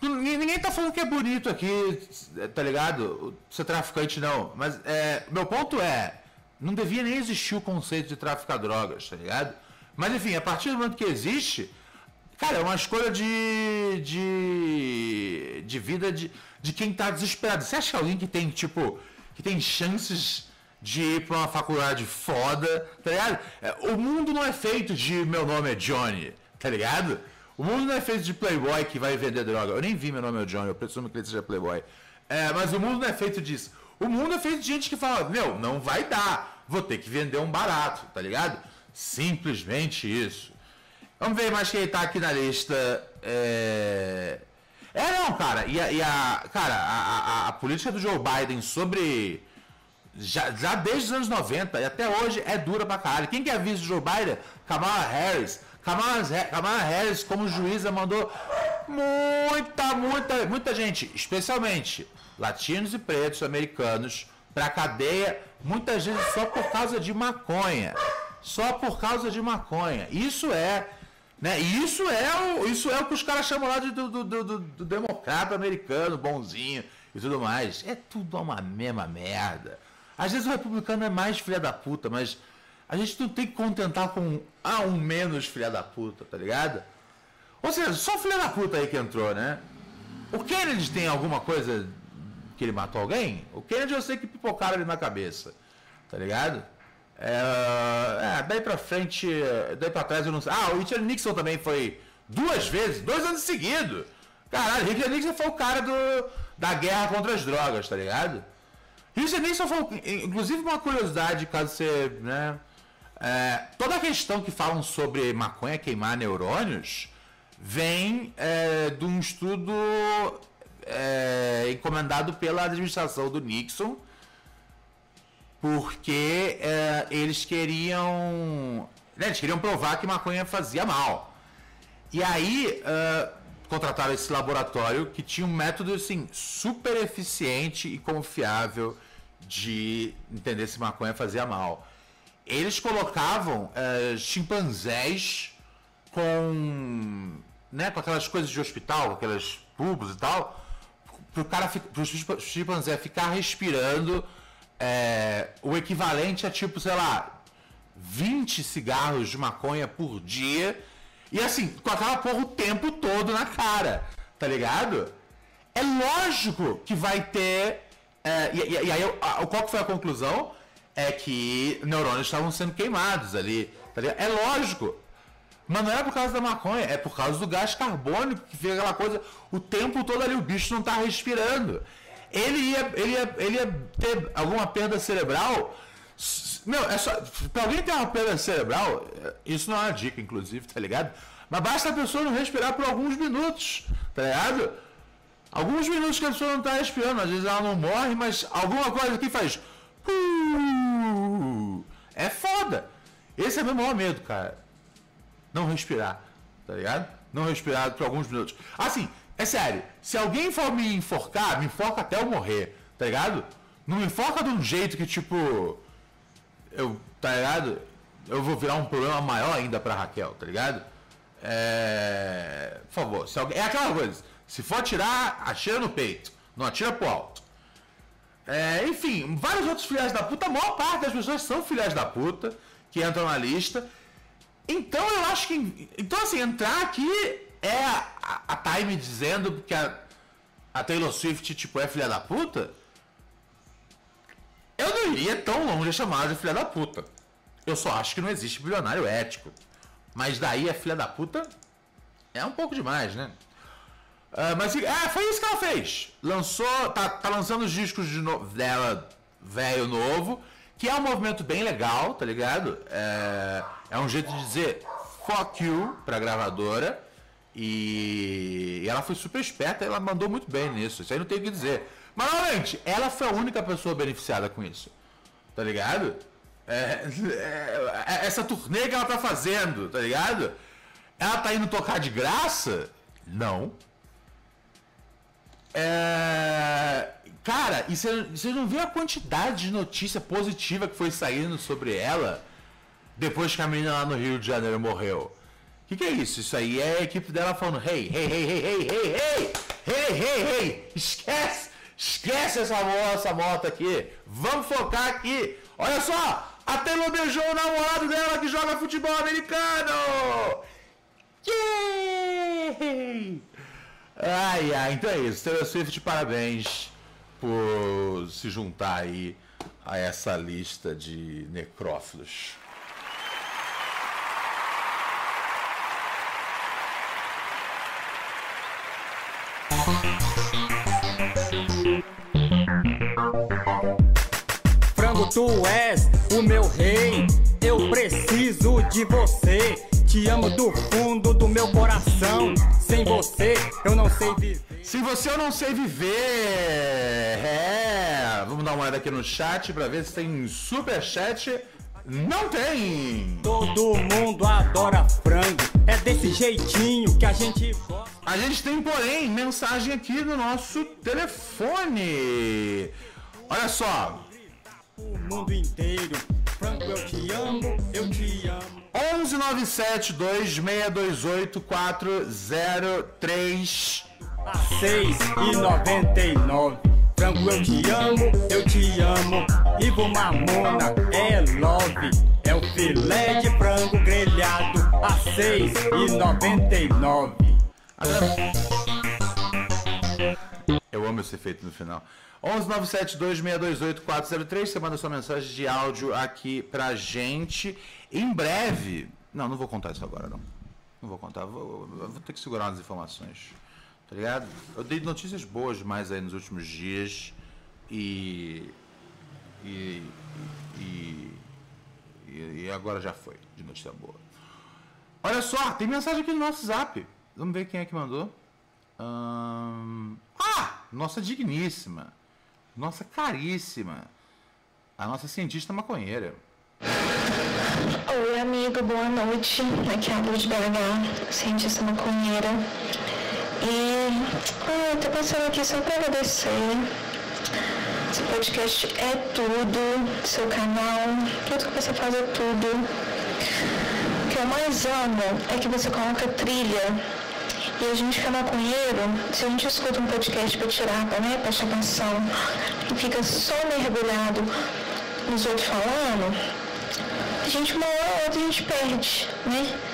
ninguém tá falando que é bonito aqui, tá ligado? Ser traficante não. Mas é, meu ponto é, não devia nem existir o conceito de traficar drogas, tá ligado? Mas enfim, a partir do momento que existe, Cara, é uma escolha de, de, de vida de, de quem tá desesperado. Você acha que alguém que tem, tipo, que tem chances de ir pra uma faculdade foda, tá ligado? É, o mundo não é feito de meu nome é Johnny, tá ligado? O mundo não é feito de playboy que vai vender droga. Eu nem vi meu nome é Johnny, eu presumo que ele seja playboy. É, mas o mundo não é feito disso. O mundo é feito de gente que fala, meu, não vai dar, vou ter que vender um barato, tá ligado? Simplesmente isso. Vamos ver mais quem tá aqui na lista. É, é não, cara. E a, e a cara, a, a, a, política do Joe Biden sobre. Já, já desde os anos 90 e até hoje é dura pra caralho. Quem que avisa o Joe Biden? Kamala Harris. Kamala, Kamala Harris, como juíza, mandou muita, muita, muita gente, especialmente latinos e pretos americanos, pra cadeia, muitas vezes só por causa de maconha. Só por causa de maconha. Isso é né? E isso é, o, isso é o que os caras chamam lá de, do, do, do, do democrata americano, bonzinho e tudo mais. É tudo uma mesma merda. Às vezes o republicano é mais filha da puta, mas a gente não tem que contentar com ah, um menos filha da puta, tá ligado? Ou seja, só filha da puta aí que entrou, né? O Kennedy tem alguma coisa que ele matou alguém? O Kennedy eu sei que pipocaram ele na cabeça, tá ligado? É, é, daí pra frente, daí pra trás eu não sei. Ah, o Richard Nixon também foi duas vezes, dois anos seguidos. Caralho, Richard Nixon foi o cara do, da guerra contra as drogas, tá ligado? Richard Nixon foi, inclusive, uma curiosidade, caso você, né? É, toda a questão que falam sobre maconha queimar neurônios vem é, de um estudo é, encomendado pela administração do Nixon porque é, eles queriam. Né, eles queriam provar que maconha fazia mal. E aí uh, contrataram esse laboratório que tinha um método assim, super eficiente e confiável de entender se maconha fazia mal. Eles colocavam uh, chimpanzés com, né, com aquelas coisas de hospital, aquelas tubos e tal, para o cara, pro chimpanzé ficar respirando é, o equivalente a tipo, sei lá, 20 cigarros de maconha por dia. E assim, com aquela porra o tempo todo na cara, tá ligado? É lógico que vai ter. É, e, e, e, aí, a, qual que foi a conclusão? É que neurônios estavam sendo queimados ali. Tá é lógico. Mas não é por causa da maconha, é por causa do gás carbônico que fica aquela coisa o tempo todo ali, o bicho não tá respirando ele ia, ele ia, ele ia ter alguma perda cerebral. Meu, é só. Pra alguém ter uma perda cerebral, isso não é uma dica, inclusive, tá ligado? Mas basta a pessoa não respirar por alguns minutos, tá ligado? Alguns minutos que a pessoa não tá respirando, às vezes ela não morre, mas alguma coisa aqui faz. É foda. Esse é meu maior medo, cara. Não respirar, tá ligado? Não respirar por alguns minutos. Assim, é sério, se alguém for me enforcar, me enforca até eu morrer, tá ligado? Não me foca de um jeito que, tipo. Eu, tá ligado? Eu vou virar um problema maior ainda pra Raquel, tá ligado? É. Por favor, se alguém. É aquela coisa. Se for atirar, atira no peito. Não atira pro alto. É, enfim, vários outros filhas da puta. A maior parte das pessoas são filhas da puta que entram na lista. Então eu acho que. Então, assim, entrar aqui é a, a Time dizendo que a, a Taylor Swift, tipo, é filha da puta. Eu não iria tão longe a chamar de filha da puta. Eu só acho que não existe bilionário ético. Mas daí a filha da puta é um pouco demais, né? Uh, mas é, foi isso que ela fez. Lançou, tá, tá lançando os discos de no, dela, velho novo, que é um movimento bem legal, tá ligado? É, é um jeito de dizer fuck you pra gravadora. E, e ela foi super esperta, ela mandou muito bem nisso. Isso aí não tem o que dizer. Mas, normalmente, ela foi a única pessoa beneficiada com isso. Tá ligado? É, é, é, essa turnê que ela tá fazendo, tá ligado? Ela tá indo tocar de graça? Não. É, cara, e você não viu a quantidade de notícia positiva que foi saindo sobre ela depois que a menina lá no Rio de Janeiro morreu? O que, que, é isso? Isso aí é a equipe dela falando: hey, hey, hey, hey, hey, hey, hey, hey, hey, hey, esquece, esquece essa moto, essa moto aqui, vamos focar aqui. Olha só, a Taylor beijou o namorado dela que joga futebol americano. Yay! Ai, ai, então é isso. Taylor Swift, parabéns por se juntar aí a essa lista de necrófilos. Frango, tu és o meu rei. Eu preciso de você. Te amo do fundo do meu coração. Sem você eu não sei viver. Sem você eu não sei viver. É. Vamos dar uma olhada aqui no chat pra ver se tem super chat. Não tem! Todo mundo adora frango. É desse jeitinho que a gente gosta. A gente tem, porém, mensagem aqui no nosso telefone. Olha só. O mundo inteiro. Frango, eu te amo, eu te amo. 1197 2628 403 A 6 e 99. Frango, eu te amo, eu te amo. Ivo Mamona é love. É o filé de frango grelhado a 6 e 99. Eu amo esse efeito no final. 11972628403, você manda sua mensagem de áudio aqui pra gente. Em breve. Não, não vou contar isso agora, não. Não vou contar. Vou, vou ter que segurar umas informações. Tá ligado? Eu dei notícias boas demais aí nos últimos dias. E. E. E. E, e agora já foi, de notícia boa. Olha só, tem mensagem aqui no nosso zap. Vamos ver quem é que mandou. Hum... Ah! Nossa digníssima. Nossa caríssima. A nossa cientista maconheira. Oi, amigo, boa noite. Aqui é a Luz BH, cientista maconheira. E ah, eu tô passando aqui só para agradecer. Esse podcast é tudo, seu canal, tudo que você faz é tudo. O que eu mais amo é que você coloca trilha e a gente que é maconheiro, se a gente escuta um podcast para tirar, né, para chapação, e fica só mergulhado nos outros falando, a gente uma hora ou outra a gente perde, né?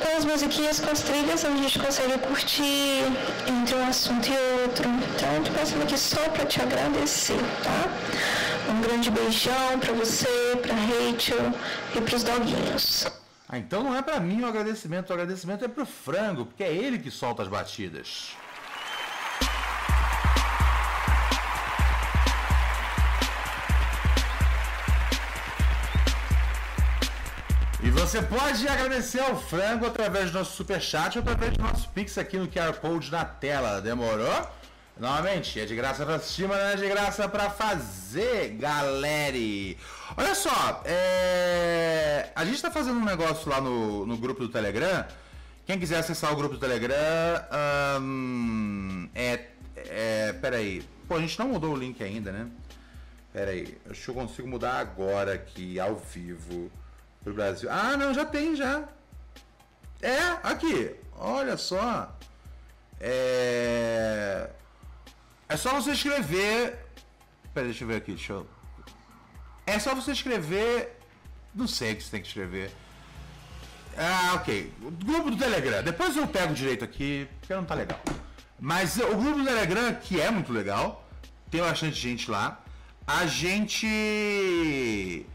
Com as musiquinhas, com as trilhas, a gente consegue curtir entre um assunto e outro. Então, eu tô passando aqui só para te agradecer, tá? Um grande beijão para você, para Rachel e para os doguinhos. Ah, então não é para mim o agradecimento, o agradecimento é pro frango, porque é ele que solta as batidas. E você pode agradecer ao frango através do nosso superchat ou através do nosso Pix aqui no QR Code na tela. Demorou? Novamente, é de graça pra assistir, mas não é de graça pra fazer, galera. Olha só, é... a gente tá fazendo um negócio lá no, no grupo do Telegram. Quem quiser acessar o grupo do Telegram, hum, é, é, peraí. Pô, a gente não mudou o link ainda, né? Peraí, acho que eu consigo mudar agora aqui, ao vivo, pro Brasil. Ah, não, já tem, já. É, aqui, olha só. É... É só você escrever... Peraí, deixa eu ver aqui, deixa eu... É só você escrever... Não sei o que você tem que escrever. Ah, ok. O grupo do Telegram. Depois eu pego direito aqui, porque não tá legal. Mas o grupo do Telegram, que é muito legal, tem bastante gente lá. A gente.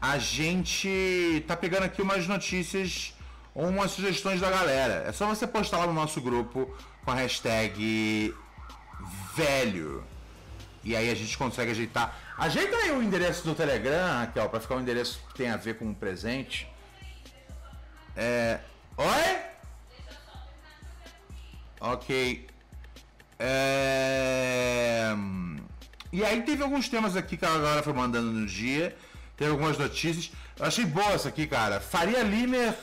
A gente tá pegando aqui umas notícias, umas sugestões da galera. É só você postar lá no nosso grupo com a hashtag velho. E aí a gente consegue ajeitar. Ajeita aí o endereço do Telegram, Raquel, pra ficar um endereço que tem a ver com um presente. É. Oi? Ok. É... E aí teve alguns temas aqui que a galera foi mandando no dia. Teve algumas notícias. Eu achei boa essa aqui, cara. Faria Limer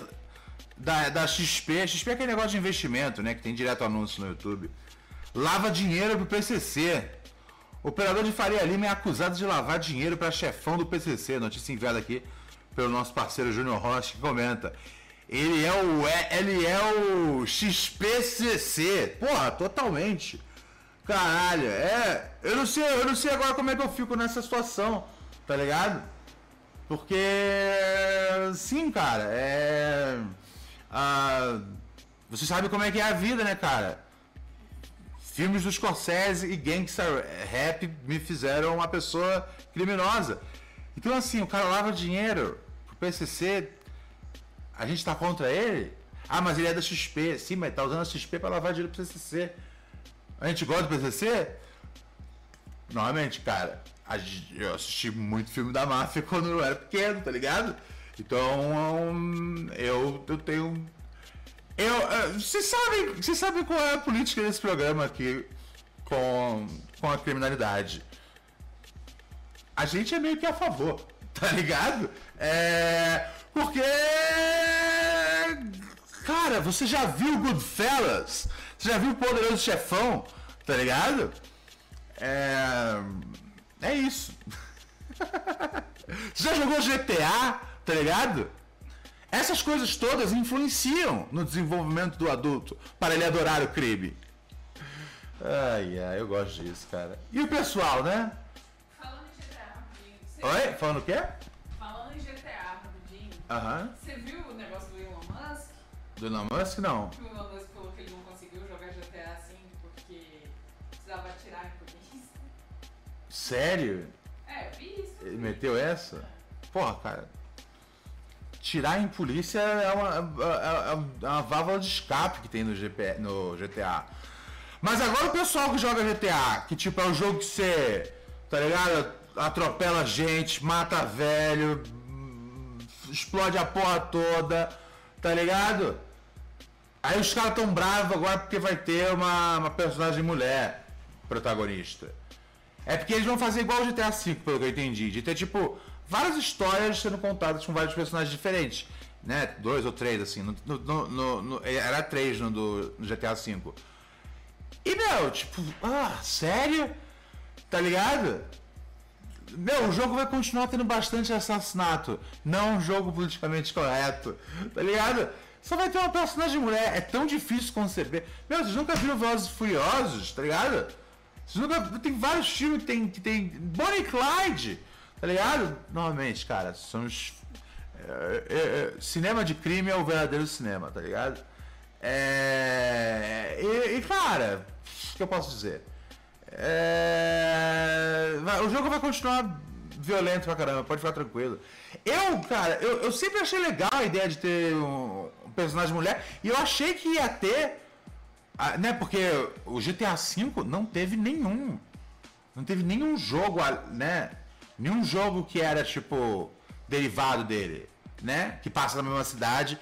da, da XP. XP é aquele negócio de investimento, né? Que tem direto anúncio no YouTube. Lava dinheiro pro PCC. operador de Faria Lima é acusado de lavar dinheiro para chefão do PCC. Notícia enviada aqui pelo nosso parceiro Júnior Rocha, que comenta. Ele é o ele é o XPCC. Porra, totalmente. Caralho, é, eu não sei, eu não sei agora como é que eu fico nessa situação, tá ligado? Porque sim, cara, é ah, você sabe como é que é a vida, né, cara? Filmes do Scorsese e gangster rap me fizeram uma pessoa criminosa. Então assim, o cara lava dinheiro pro PCC a gente tá contra ele? Ah, mas ele é da XP. Sim, mas tá usando a XP para lavar dinheiro pro PCC. A gente gosta do PCC? Normalmente, cara, eu assisti muito filme da máfia quando eu era pequeno, tá ligado? Então, eu, eu tenho. Eu, vocês sabem, vocês sabem qual é a política desse programa aqui com, com a criminalidade. A gente é meio que a favor, tá ligado? É. Porque. Cara, você já viu Goodfellas? Você já viu o Poderoso Chefão? Tá ligado? É. É isso. você já jogou GTA? Tá ligado? Essas coisas todas influenciam no desenvolvimento do adulto para ele adorar o crime. Ai, ai, eu gosto disso, cara. E o pessoal, né? Falando em GTA rapidinho. Você, Oi? Falando o quê? falando em GTA rapidinho. Aham. Você viu o negócio do Elon Musk? Do Elon Musk, não. O Elon Musk Sério? É, eu vi isso. Ele meteu essa? Porra, cara. Tirar em polícia é uma, é- é uma válvula de escape que tem no, GP, no GTA. Mas agora o pessoal que joga GTA, que tipo é um jogo que você, tá ligado? Atropela gente, mata velho, explode a porra toda, tá ligado? Aí os caras tão bravos agora porque vai ter uma, uma personagem mulher protagonista. É porque eles vão fazer igual o GTA V, pelo que eu entendi. De ter, tipo, várias histórias sendo contadas com vários personagens diferentes. Né? Dois ou três, assim. No, no- no- era três no, do, no GTA V. E, meu, tipo, ah, sério? Tá ligado? Meu, o jogo vai continuar tendo bastante assassinato. Não um jogo politicamente correto. Tá ligado? Só vai ter uma personagem mulher. É tão difícil conceber. Meu, vocês nunca viram Velozes Furiosos, tá ligado? Tem vários filmes que tem... Que tem... Bonnie Clyde, tá ligado? Novamente, cara, são é, é, é, cinema de crime é o verdadeiro cinema, tá ligado? É... E, e, cara, o que eu posso dizer? É, O jogo vai continuar violento pra caramba, pode ficar tranquilo. Eu, cara, eu, eu sempre achei legal a ideia de ter um, um personagem mulher e eu achei que ia ter, ah, né? Porque o GTA V não teve nenhum, não teve nenhum jogo, né? Nenhum jogo que era tipo derivado dele, né? Que passa na mesma cidade.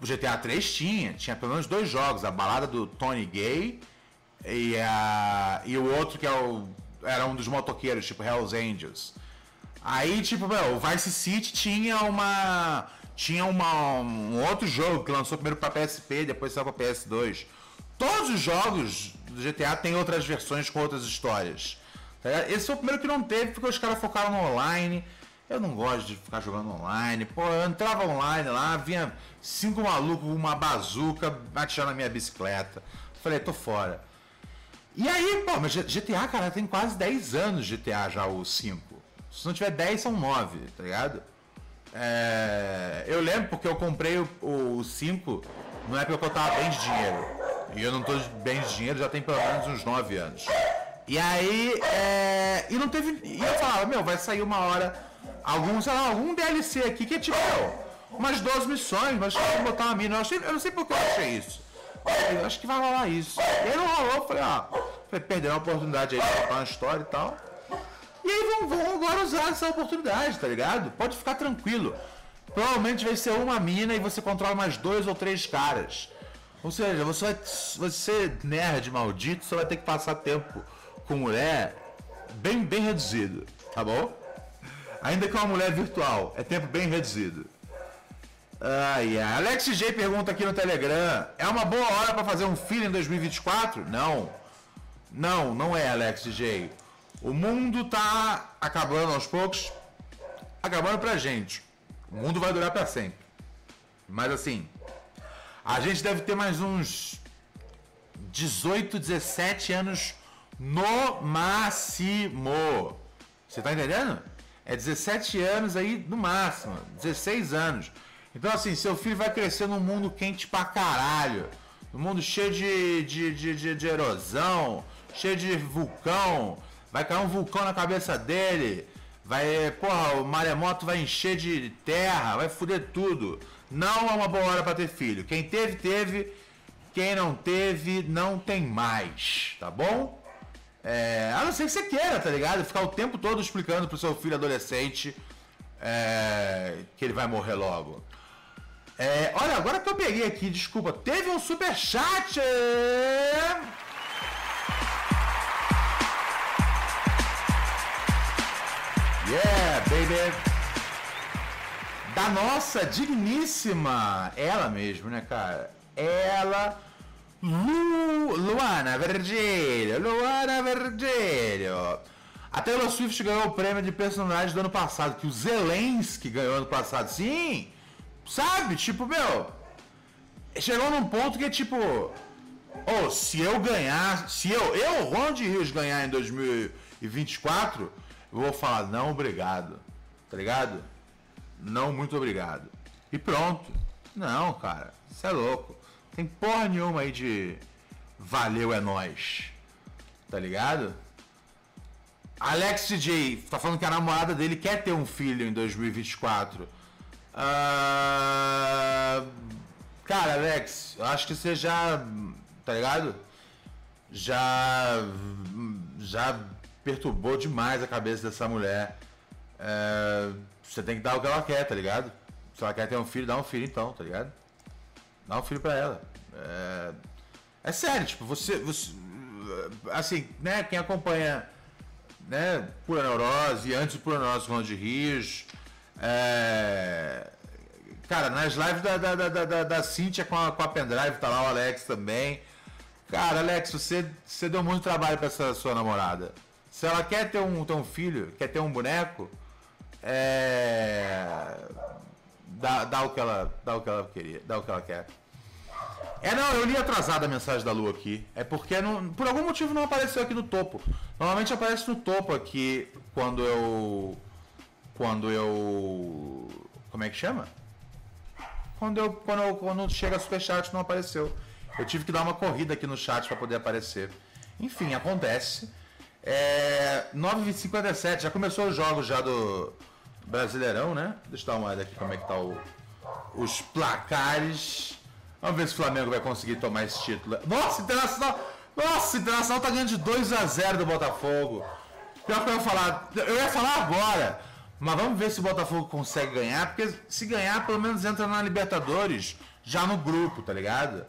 O GTA 3 tinha, tinha pelo menos dois jogos, a balada do Tony Gay e, a, e o outro que é o, era um dos motoqueiros, tipo Hells Angels. Aí, tipo, meu, o Vice City tinha uma. Tinha uma, um outro jogo que lançou primeiro pra PSP, depois saiu pra PS2. Todos os jogos do GTA tem outras versões com outras histórias. Ligado? Esse foi o primeiro que não teve, porque os caras focaram no online. Eu não gosto de ficar jogando online. Pô, eu entrava online lá, vinha cinco malucos uma bazuca atirando na minha bicicleta. Falei, tô fora. E aí, pô, mas GTA, cara, tem quase 10 anos GTA já, o 5. Se não tiver 10, são 9, tá ligado? É, eu lembro porque eu comprei o, o 5 na época que eu tava bem de dinheiro. E eu não tô bem de dinheiro já tem pelo menos uns 9 anos. E aí, é, e não teve. E eu falava, meu, vai sair uma hora algum, sei lá, algum DLC aqui que é tipo, umas 12 missões, mas vou botar uma mina. Eu, achei, eu não sei porque eu achei isso. Eu acho que vai rolar isso. E aí não rolou, falei, ah, falei, perderam a oportunidade aí de contar uma história e tal. E aí vão agora usar essa oportunidade, tá ligado? Pode ficar tranquilo. Provavelmente vai ser uma mina e você controla mais dois ou três caras. Ou seja, você vai você nerd maldito, você vai ter que passar tempo com mulher bem bem reduzido, tá bom? Ainda que uma mulher virtual, é tempo bem reduzido. Ai, ai. Alex J pergunta aqui no Telegram: é uma boa hora para fazer um filho em 2024? Não. Não, não é, Alex J. O mundo tá acabando aos poucos, acabando pra gente. O mundo vai durar para sempre. Mas assim, a gente deve ter mais uns 18, 17 anos no máximo. Você tá entendendo? É 17 anos aí no máximo, 16 anos. Então assim, seu filho vai crescer num mundo quente pra caralho. Num mundo cheio de, de, de, de, de erosão, cheio de vulcão, vai cair um vulcão na cabeça dele, vai, porra, o maremoto vai encher de terra, vai foder tudo. Não é uma boa hora para ter filho. Quem teve, teve. Quem não teve, não tem mais, tá bom? É, a não ser que você queira, tá ligado? Ficar o tempo todo explicando pro seu filho adolescente é, que ele vai morrer logo. É, olha, agora que eu peguei aqui, desculpa, teve um super chat. Yeah, baby! Da nossa digníssima, ela mesmo, né, cara? Ela, Lu, Luana Vergelho, Luana Vergelho. A Taylor Swift ganhou o prêmio de personagem do ano passado, que o Zelensky ganhou ano passado. Sim, sabe? Tipo, meu, chegou num ponto que é tipo, oh, se eu ganhar, se eu, eu, Ron de Rios, ganhar em 2024 eu vou falar não obrigado, tá ligado? Não muito obrigado. E pronto. Não, cara, você é louco. Tem porra nenhuma aí de valeu é nós. Tá ligado? Alex DJ tá falando que a namorada dele quer ter um filho em 2024. Uh... Cara, Alex, eu acho que você já. Tá ligado? Já. Já perturbou demais a cabeça dessa mulher. É, você tem que dar o que ela quer, tá ligado? Se ela quer ter um filho, dá um filho então, tá ligado? Dá um filho pra ela. É, é sério, tipo, você, você. Assim, né, quem acompanha né, Pura Neurose, antes do Pura Neurose de Rios. É, cara, nas lives da, da, da, da, da Cintia com a, com a pendrive, tá lá o Alex também. Cara, Alex, você, você deu muito trabalho pra essa sua namorada. Se ela quer ter um, ter um filho, quer ter um boneco, é... dá, dá, o que ela, dá o que ela queria, dá o que ela quer. É, não, eu li atrasado a mensagem da Lu aqui. É porque não, por algum motivo não apareceu aqui no topo. Normalmente aparece no topo aqui quando eu. Quando eu. Como é que chama? Quando eu. Quando, eu, quando chega superchat não apareceu. Eu tive que dar uma corrida aqui no chat para poder aparecer. Enfim, acontece. É, 9h57, já começou os jogos já do Brasileirão, né? Deixa eu dar uma olhada aqui como é que tá o, os placares. Vamos ver se o Flamengo vai conseguir tomar esse título. Nossa, Internacional! Nossa, Internacional tá ganhando de 2 a 0 do Botafogo. Pior que eu ia falar, eu ia falar agora. Mas vamos ver se o Botafogo consegue ganhar, porque se ganhar, pelo menos entra na Libertadores, já no grupo, tá ligado?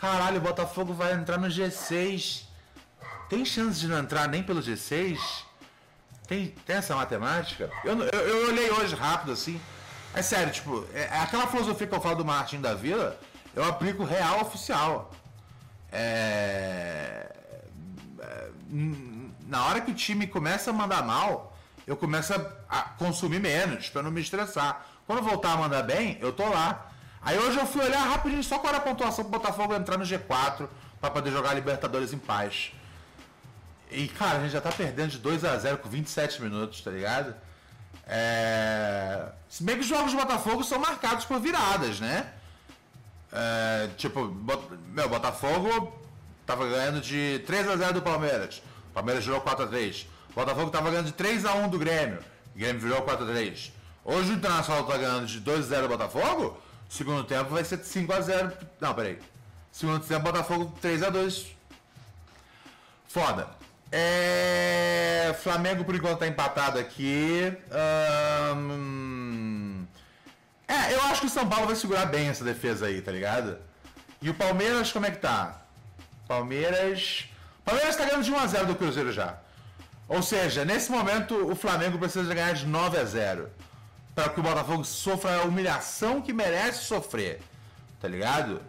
Caralho, o Botafogo vai entrar no G6 tem chance de não entrar nem pelo G6? Tem, tem essa matemática? Eu, eu, eu olhei hoje rápido assim. É sério, tipo, é, é aquela filosofia que eu falo do Martin da Vila, eu aplico real oficial. é, é, na hora que o time começa a mandar mal, eu começo a, consumir menos para não me estressar. Quando voltar a mandar bem, eu tô lá. Aí hoje eu fui olhar rapidinho só qual era a pontuação pro Botafogo entrar no G4 para poder jogar Libertadores em paz. E, cara, a gente já tá perdendo de 2 a 0 com 27 minutos, tá ligado? É... Se bem que os jogos do Botafogo são marcados por viradas, né? É, tipo, meu, Botafogo tava ganhando de 3 a 0 do Palmeiras. O Palmeiras virou 4 a 3 O Botafogo tava ganhando de 3 a 1 do Grêmio. O Grêmio virou 4 a 3 Hoje o Internacional tá ganhando de 2 a 0 do Botafogo. Segundo tempo vai ser 5 a 0 Não, peraí. Segundo tempo, Botafogo 3 a 2 Foda. É... Flamengo por enquanto tá empatado aqui. É, eu acho que o São Paulo vai segurar bem essa defesa aí, tá ligado? E o Palmeiras, como é que tá? Palmeiras. Palmeiras tá ganhando de 1x0 do Cruzeiro já. Ou seja, nesse momento o Flamengo precisa ganhar de 9 a 0 para que o Botafogo sofra a humilhação que merece sofrer. Tá ligado?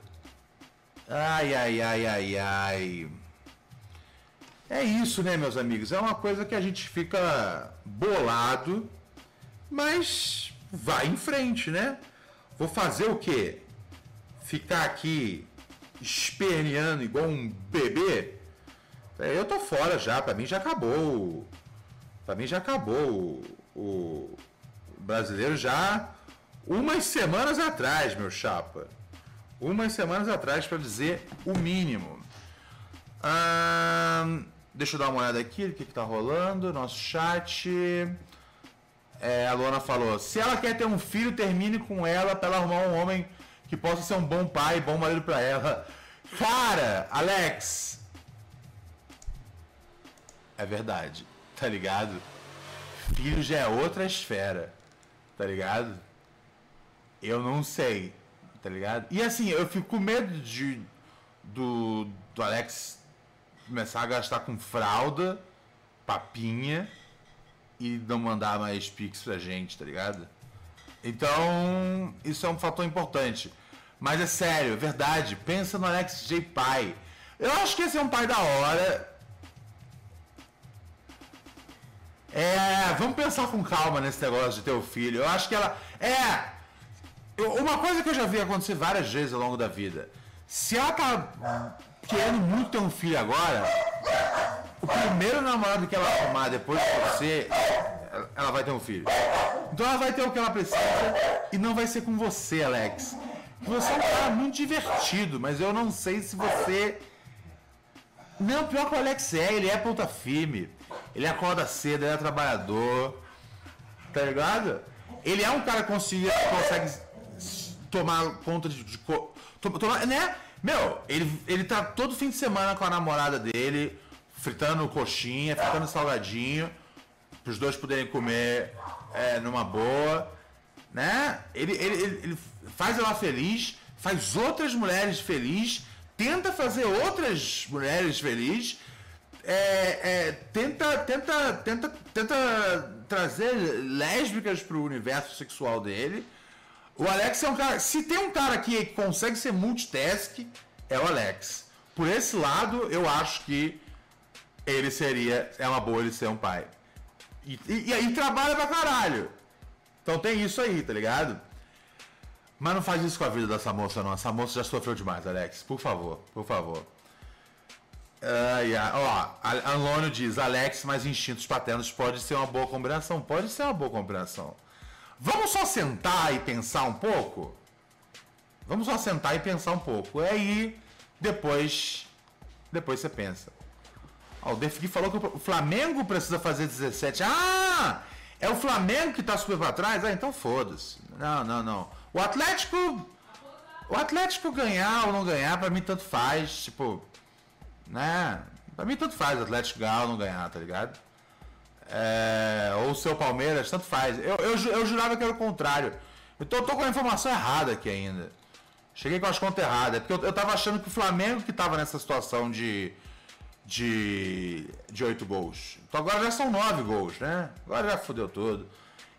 Ai, ai, ai, ai, ai. É isso, né, meus amigos? É uma coisa que a gente fica bolado, mas vai em frente, né? Vou fazer o quê? Ficar aqui esperneando igual um bebê? É, eu tô fora já, pra mim já acabou. Pra mim já acabou o, brasileiro já umas semanas atrás, meu chapa. Umas semanas atrás, para dizer o mínimo. Hum, deixa eu dar uma olhada aqui, o que, que tá rolando. Nosso chat. É, a Luana falou: se ela quer ter um filho, termine com ela para ela arrumar um homem que possa ser um bom pai, bom marido para ela. Cara, Alex. É verdade, tá ligado? Filho já é outra esfera, tá ligado? Eu não sei, tá ligado? E assim, eu fico com medo de do, do Alex começar a gastar com fralda, papinha e não mandar mais pix pra gente, tá ligado? Então, isso é um fator importante. Mas é sério, é verdade. Pensa no Alex J. Pai. Eu acho que esse é um pai da hora. É, vamos pensar com calma nesse negócio de ter o filho. Eu acho que ela. É! Uma coisa que eu já vi acontecer várias vezes ao longo da vida. Se ela tá querendo muito ter um filho agora, o primeiro namorado que ela arrumar depois de você, ela vai ter um filho. Então ela vai ter o que ela precisa e não vai ser com você, Alex. Você é um cara muito divertido, mas eu não sei se você. Não, pior que o Alex é, ele é ponta firme. Ele acorda cedo, ele é trabalhador. Tá ligado? Ele é um cara que consegue, tomar conta de. de tomar, né? Meu, ele, ele tá todo fim de semana com a namorada dele, fritando coxinha, fritando salgadinho, para os dois poderem comer é, numa boa, né? Ele, ele, ele, ele faz ela feliz, faz outras mulheres felizes, tenta fazer outras mulheres felizes, é, é, tenta, tenta, tenta, tenta trazer lésbicas para o universo sexual dele. O Alex é um cara. Se tem um cara aqui que consegue ser multitask, é o Alex. Por esse lado, eu acho que ele seria. É uma boa ele ser um pai. E, e, e trabalha pra caralho. Então tem isso aí, tá ligado? Mas não faz isso com a vida dessa moça, não. Essa moça já sofreu demais, Alex. Por favor, por favor. Uh, yeah. Ó, Anlônio diz, Alex mais instintos paternos pode ser uma boa combinação. Pode ser uma boa combinação. Vamos só sentar e pensar um pouco? Vamos só sentar e pensar um pouco. E aí, depois, depois você pensa. Ó, o Defgui falou que o Flamengo precisa fazer 17. Ah! É o Flamengo que tá super pra trás? Ah, então foda-se. Não, não, não. O Atlético. O Atlético ganhar ou não ganhar, pra mim tanto faz. Tipo. Né? Pra mim tanto faz o Atlético ganhar ou não ganhar, tá ligado? É, ou o seu Palmeiras, tanto faz. Eu, eu, eu jurava que era o contrário. Eu tô, com a informação errada aqui ainda. Cheguei com as contas erradas. É porque eu, eu tava achando que o Flamengo que tava nessa situação de. de. de oito gols. Então agora já são nove gols, né? Agora já fodeu tudo.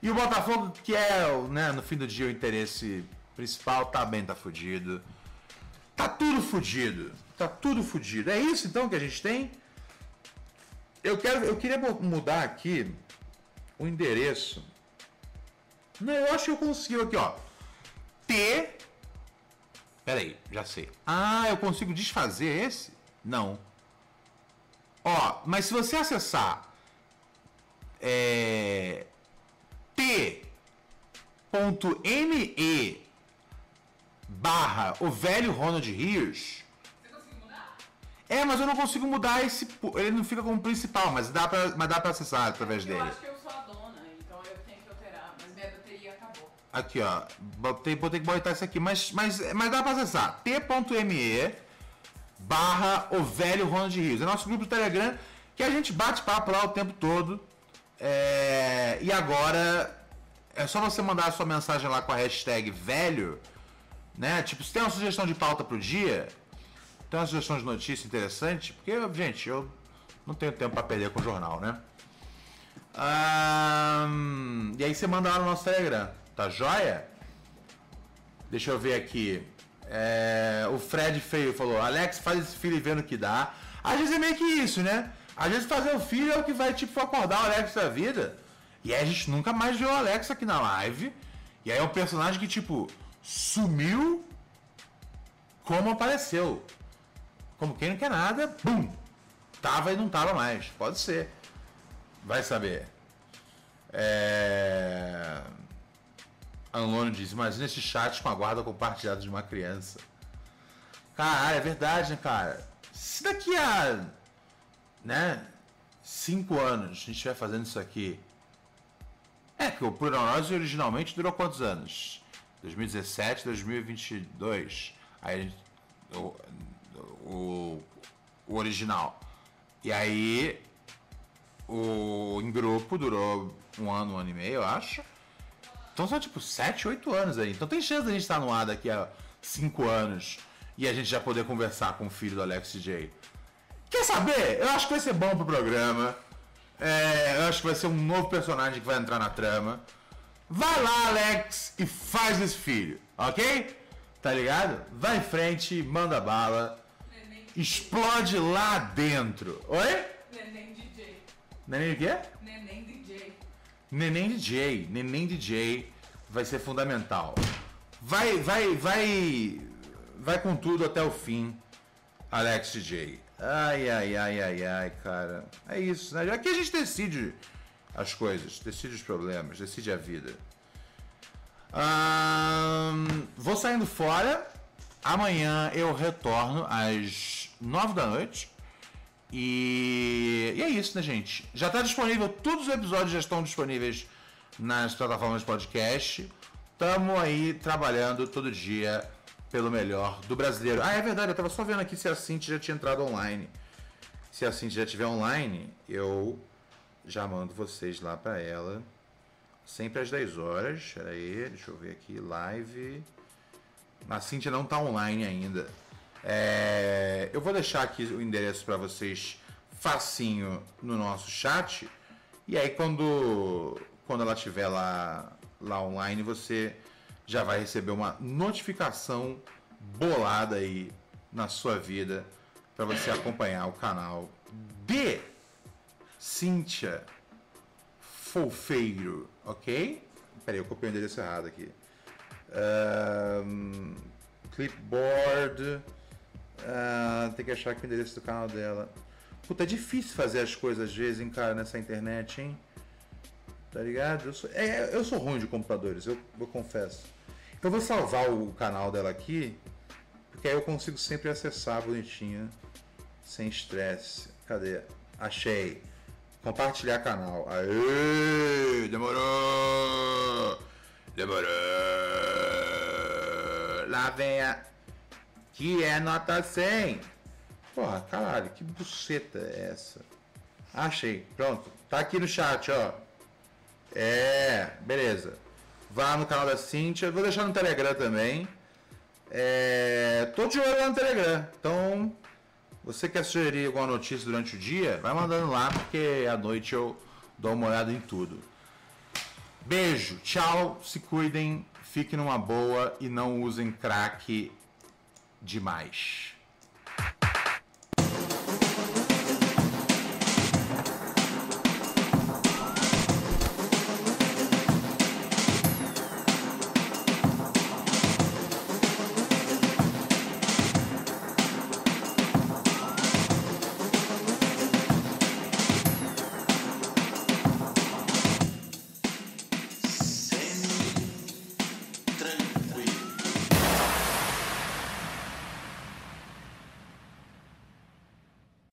E o Botafogo, que é, né, no fim do dia, o interesse principal, tá bem, tá fudido. Tá tudo fudido. Tá tudo fodido. É isso então que a gente tem? Eu quero, eu queria mudar aqui o endereço. Não, eu acho que eu consigo aqui, ó. T. Peraí, já sei. Ah, eu consigo desfazer esse? Não. Ó, mas se você acessar é, t.me barra o velho Ronald Rios. É, mas eu não consigo mudar esse. Ele não fica como principal, mas dá pra, mas dá pra acessar através Eu dele. acho que eu sou a dona, então eu tenho que alterar. Mas minha bateria acabou. Aqui, ó. Botei, vou ter que botar isso aqui, mas, mas, mas dá pra acessar. t.me barra o velho Ronald Rios. É nosso grupo do Telegram que a gente bate papo lá o tempo todo. É, e agora é só você mandar a sua mensagem lá com a hashtag velho, né? Tipo, se tem uma sugestão de pauta pro dia, tem uma sugestão de notícia interessante, porque, gente, eu não tenho tempo para perder com o jornal, né? E aí você manda lá no nosso Telegram, tá joia? Deixa eu ver aqui. É, o Fred Feio falou: Alex, faz esse filho vê no que dá. Às vezes é meio que isso, né? Às vezes fazer o filho é o que vai, tipo, acordar o Alex da vida. E aí a gente nunca mais viu o Alex aqui na live. E aí é um personagem que, tipo, sumiu como apareceu. Como quem não quer nada, bum! Tava e não tava mais. Pode ser. Vai saber. É... Anlone diz, imagina esse chat com a guarda compartilhada de uma criança. Caralho, é verdade, né, cara? Se daqui a, né, cinco anos a gente estiver fazendo isso aqui... É, que o Plurineurose originalmente durou quantos anos? 2017, 2022. Aí, gente- o, o, original. E aí, o em grupo durou um ano, um ano e meio, eu acho. Então são tipo 7, 8 anos aí. Então tem chance da gente estar no ar daqui a 5 anos e a gente já poder conversar com o filho do Alex DJ. Quer saber? Eu acho que vai ser bom pro programa. É, eu acho que vai ser um novo personagem que vai entrar na trama. Vai lá, Alex, e faz esse filho, ok? Tá ligado? Vai em frente, manda bala, explode lá dentro. Oi? neném DJ. Neném o quê? Neném DJ. Neném DJ, Neném DJ vai ser fundamental. Vai, vai, vai, vai com tudo até o fim, Alex DJ. Ai, ai, ai, ai, ai, cara. É isso, né? Aqui a gente decide as coisas, decide os problemas, decide a vida. Vou saindo fora. Amanhã eu retorno às nove da noite. E, e é isso, né, gente? Já está disponível, todos os episódios já estão disponíveis nas plataformas de podcast. Tamo aí trabalhando todo dia pelo melhor do brasileiro. Ah, é verdade, eu tava só vendo aqui se a Cintia já tinha entrado online. Se a Cintia já estiver online, eu já mando vocês lá para ela. Sempre às 10 horas. Pera aí, deixa eu ver aqui. Live. A Cintia não tá online ainda. É, eu vou deixar aqui o endereço para vocês facinho no nosso chat. E aí quando, quando ela estiver lá, lá online, você já vai receber uma notificação bolada aí na sua vida para você acompanhar o canal de Cíntia Folfeiro, ok? Peraí, eu copiei o endereço errado aqui. Ahn, clipboard. Ah, tem que achar aqui o endereço do canal dela. Puta, é difícil fazer as coisas às vezes, hein, cara, nessa internet, hein? Tá ligado? Eu sou, é, eu sou ruim de computadores, eu, eu confesso. Eu vou salvar o canal dela aqui, porque aí eu consigo sempre acessar bonitinho, sem estresse. Cadê? Achei. Compartilhar canal. Aê! Demorou! Demorou! Lá vem a. Que é nota 100. Porra, caralho, que buceta é essa? Achei. Pronto. Tá aqui no chat, ó. É, beleza. Vá no canal da Cintia. Vou deixar no Telegram também. É, tô de olho lá no Telegram. Então, você quer sugerir alguma notícia durante o dia? Vai mandando lá, porque à noite eu dou uma olhada em tudo. Beijo, tchau, se cuidem, fiquem numa boa e não usem crack demais.